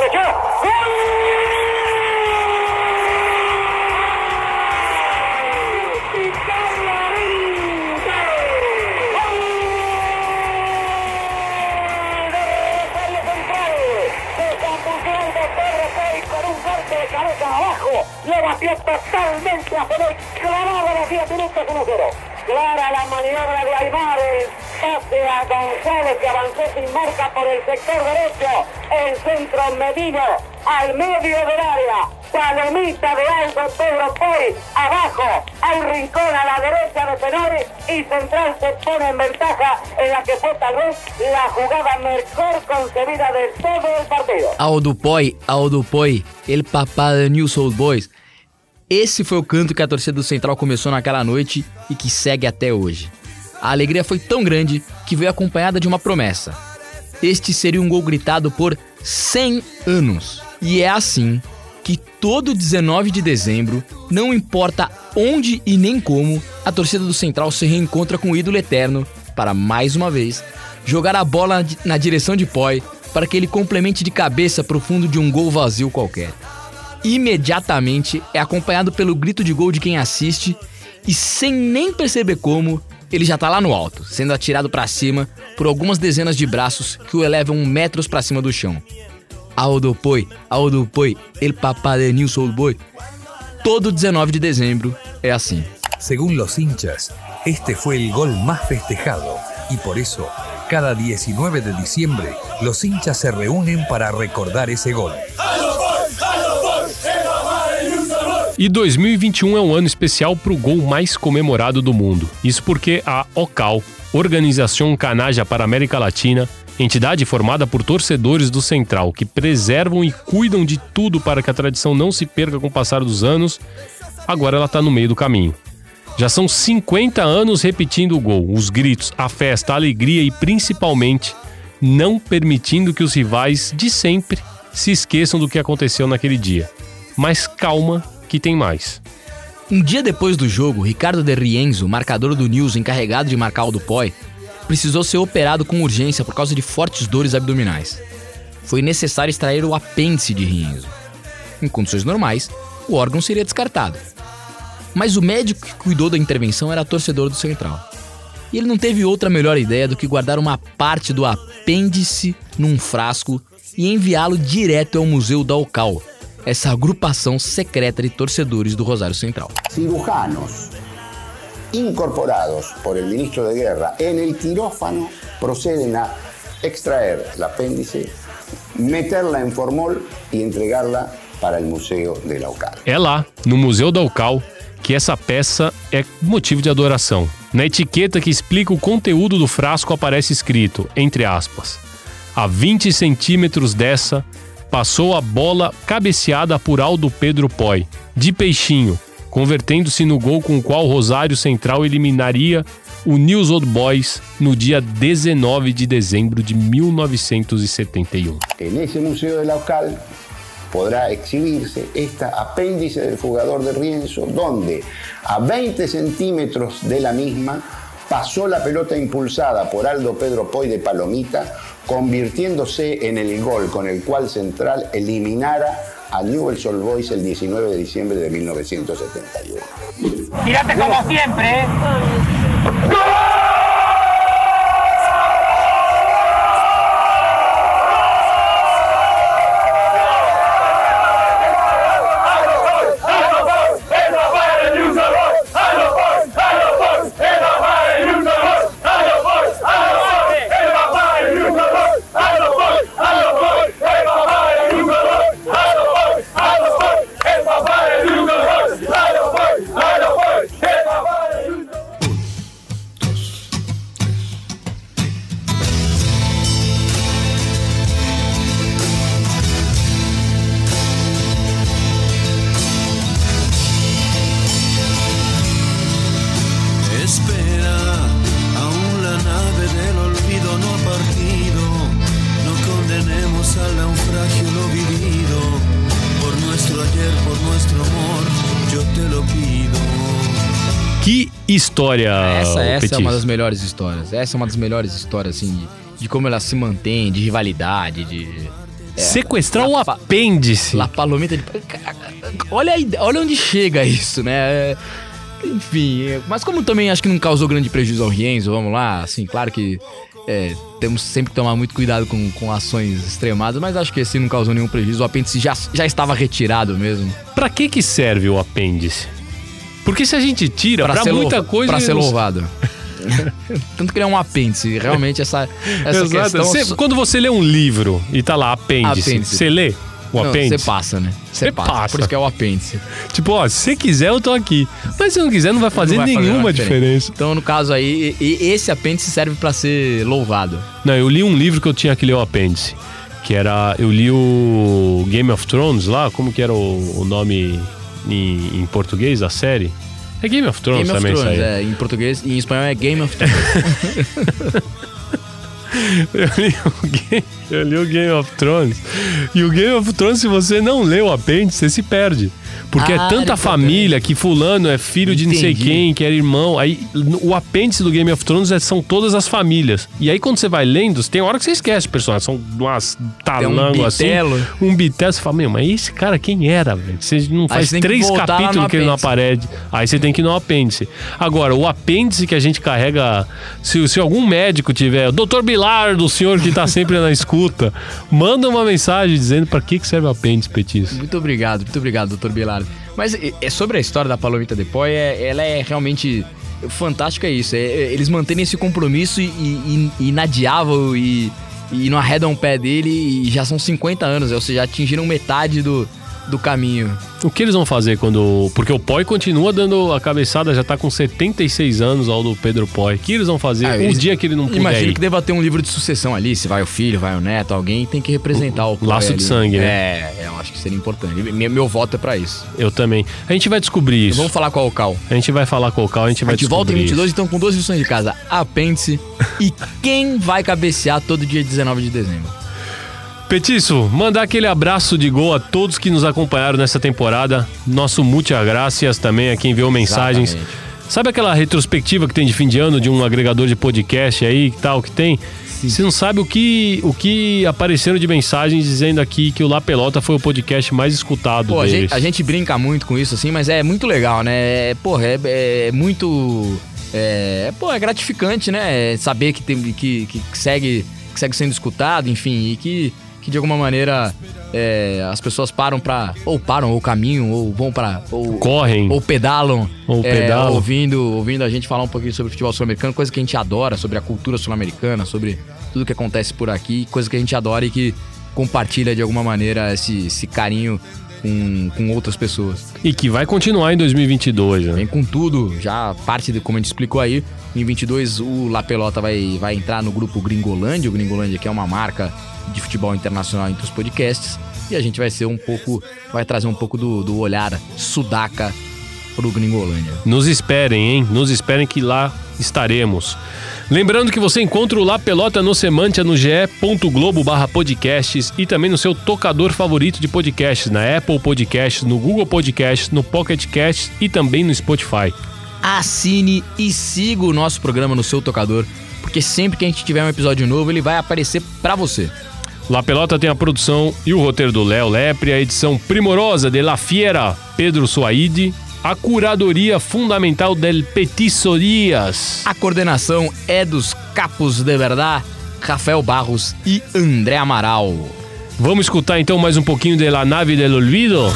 de cabeza abajo, lo batió totalmente a Fenoy, clavado a los 10 minutos 1-0. Clara la maniobra de Aymar, el pase a González que avanzó sin marca por el sector derecho, el centro Medino al medio del área, palomita de Aldo Pedro Poi, abajo, hay rincón a la derecha de Penores y Central se pone en ventaja en la que fue tal vez la jugada mejor concebida de todo el partido. Aldo Poi, Aldo Poi, el papá de New Old Boys. Esse foi o canto que a torcida do Central começou naquela noite e que segue até hoje. A alegria foi tão grande que veio acompanhada de uma promessa. Este seria um gol gritado por 100 anos. E é assim que todo 19 de dezembro, não importa onde e nem como, a torcida do Central se reencontra com o ídolo eterno para mais uma vez jogar a bola na direção de Poi para que ele complemente de cabeça pro fundo de um gol vazio qualquer imediatamente é acompanhado pelo grito de gol de quem assiste e sem nem perceber como, ele já tá lá no alto, sendo atirado para cima por algumas dezenas de braços que o elevam metros para cima do chão. Aldo Poi, Aldo Poi, el papá de Soul Boy. Todo 19 de dezembro é assim. Según los hinchas, este fue el gol más festejado y por eso, cada 19 de diciembre, los hinchas se reúnen para recordar ese gol. E 2021 é um ano especial para o gol mais comemorado do mundo. Isso porque a OCAL, Organização Canaja para a América Latina, entidade formada por torcedores do Central que preservam e cuidam de tudo para que a tradição não se perca com o passar dos anos, agora ela está no meio do caminho. Já são 50 anos repetindo o gol, os gritos, a festa, a alegria e principalmente não permitindo que os rivais de sempre se esqueçam do que aconteceu naquele dia. Mas calma que tem mais. Um dia depois do jogo, Ricardo De Rienzo, marcador do News encarregado de marcar o do Poi, precisou ser operado com urgência por causa de fortes dores abdominais. Foi necessário extrair o apêndice de Rienzo. Em condições normais, o órgão seria descartado. Mas o médico que cuidou da intervenção era torcedor do Central. E ele não teve outra melhor ideia do que guardar uma parte do apêndice num frasco e enviá-lo direto ao Museu da Ocal, essa agrupação secreta de torcedores do Rosário Central. Cirujanos incorporados por el ministro de Guerra en el quirófano proceden a extraer el apéndice, meterla en formol y entregarla para el Museo de la Ocal. É lá, no Museu da Ocal, que essa peça é motivo de adoração. Na etiqueta que explica o conteúdo do frasco aparece escrito, entre aspas, a 20 centímetros dessa passou a bola cabeceada por Aldo Pedro Poi, de peixinho, convertendo-se no gol com o qual Rosário Central eliminaria o News Old Boys no dia 19 de dezembro de 1971. En ese museo de la Ocal podrá exhibirse esta apéndice del jugador de Rienzo, donde a 20 centímetros de la misma pasó la pelota impulsada por Aldo Pedro Poi de Palomita, convirtiéndose en el gol con el cual Central eliminara a Newell's Old Boys el 19 de diciembre de 1971. Tirate como siempre, ¿eh? História, Essa, essa é uma das melhores histórias. Essa é uma das melhores histórias, assim, de, de como ela se mantém, de rivalidade, de. é, Sequestrar Pa- apêndice. La Palomita de. Olha, olha onde chega isso, né? É, Enfim, é, mas como também acho que não causou grande prejuízo ao Rienzo, vamos lá, assim, claro que é, temos sempre que tomar muito cuidado com, com ações extremadas, mas acho que assim não causou nenhum prejuízo. O apêndice já, já estava retirado mesmo. Pra que que serve o apêndice? Porque se a gente tira, pra, ser muita coisa... Pra ser louvado. Tanto que ele é um apêndice. Realmente, essa, essa Exato. questão. Você- quando você lê um livro e tá lá apêndice, Apêndice. você lê o Não, apêndice? Você passa, né? Você passa. passa. Por isso que é o apêndice. Tipo, ó, se você quiser, eu tô aqui. Mas se não quiser, não vai fazer Não vai nenhuma uma diferença. Então, no caso aí, e- e- esse apêndice serve pra ser louvado. Não, eu li um livro que eu tinha que ler o apêndice. Que era. Eu li o Game of Thrones lá, como que era o, o nome em, em português da série? É Game of Thrones Game of também, Thrones, é, em português e em espanhol é Game of Thrones. Eu li, o Game, eu li o Game of Thrones. E o Game of Thrones, se você não lê o apêndice, você se perde. Porque Ah, é tanta família que fulano é filho de não sei Entendi. quem, que era irmão. Aí o apêndice do Game of Thrones é- são todas as famílias. E aí quando você vai lendo, tem hora que você esquece o personagem. São umas talango assim. bitelo. Um bitelo. Você fala, meu, mas esse cara quem era, velho? Você não faz você três capítulos que ele não aparece. Aí você tem que ir no apêndice. Agora, o apêndice que a gente carrega, se, se algum médico tiver, doutor Bilar, do senhor que tá sempre na escuta, manda uma mensagem dizendo pra que, que serve o apêndice, Petis. Muito obrigado, muito obrigado, doutor Bilardo. Mas é sobre a história da Palomita Depoy, é, ela é realmente fantástica é isso. É, é, eles mantêm esse compromisso e, e, e inadiável e, e não arredam o pé dele e já são 50 anos, ou seja, atingiram metade do, do caminho. O que eles vão fazer quando. Porque o Poi continua dando a cabeçada, já tá com 76 anos, ao do Pedro Poi. O que eles vão fazer Ah, o eles- dia que ele não puder Imagino que deva ter um livro de sucessão ali, se vai o filho, vai o neto, alguém tem que representar o, pai laço de ali. sangue, né? É, eu acho que seria importante. Meu, meu voto é pra isso. Eu também. A gente vai descobrir isso. Vamos falar com a Ocal. A gente vai falar com o Cal, a gente A vai gente volta em descobrir 22, então com duas lições de casa. Apêndice e quem vai cabecear todo dia 19 de dezembro. Petiço, mandar aquele abraço de gol a todos que nos acompanharam nessa temporada. Nosso muitas gracias também a quem enviou mensagens. Exatamente. Sabe aquela retrospectiva que tem de fim de ano de um agregador de podcast aí, que tal, que tem? Você não sabe o que, o que apareceram de mensagens dizendo aqui que o La Pelota foi o podcast mais escutado Pô, a gente, a gente brinca muito com isso, assim, mas é muito legal, né? É, porra, é, é muito. É, pô, é gratificante, né? É Saber que, tem, que, que segue, que segue sendo escutado, enfim, e que, que de alguma maneira é, as pessoas param pra. Ou param, ou caminham, ou vão pra. Ou, Correm. Ou pedalam. Ou é, pedalam. ouvindo, ouvindo a gente falar um pouquinho sobre futebol sul-americano, coisa que a gente adora, sobre a cultura sul-americana, sobre tudo que acontece por aqui, coisa que a gente adora e que compartilha de alguma maneira esse, esse carinho com, com outras pessoas. E que vai continuar em 2022, né? Vem com tudo, já parte de como a gente explicou aí. Em 22 o La Pelota vai, vai entrar no grupo Gringolândia, o Gringolândia que é uma marca de futebol internacional entre os podcasts. E a gente vai ser um pouco, vai trazer um pouco do, do olhar sudaca pro Gringolândia. Nos esperem, hein? Nos esperem que lá estaremos. Lembrando que você encontra o La Pelota no Semantia no ge.globo barra podcasts e também no seu tocador favorito de podcasts, na Apple Podcasts, no Google Podcasts, no Pocket Casts e também no Spotify. Assine e siga o nosso programa no seu tocador, porque sempre que a gente tiver um episódio novo, ele vai aparecer pra você. La Pelota tem a produção e o roteiro do Léo Lepre, a edição primorosa de La Fiera, Pedro Suaide, a curadoria fundamental del Petissorias. A coordenação é dos capos de verdade, Rafael Barros e André Amaral. Vamos escutar então mais um pouquinho de La Nave del Olvido?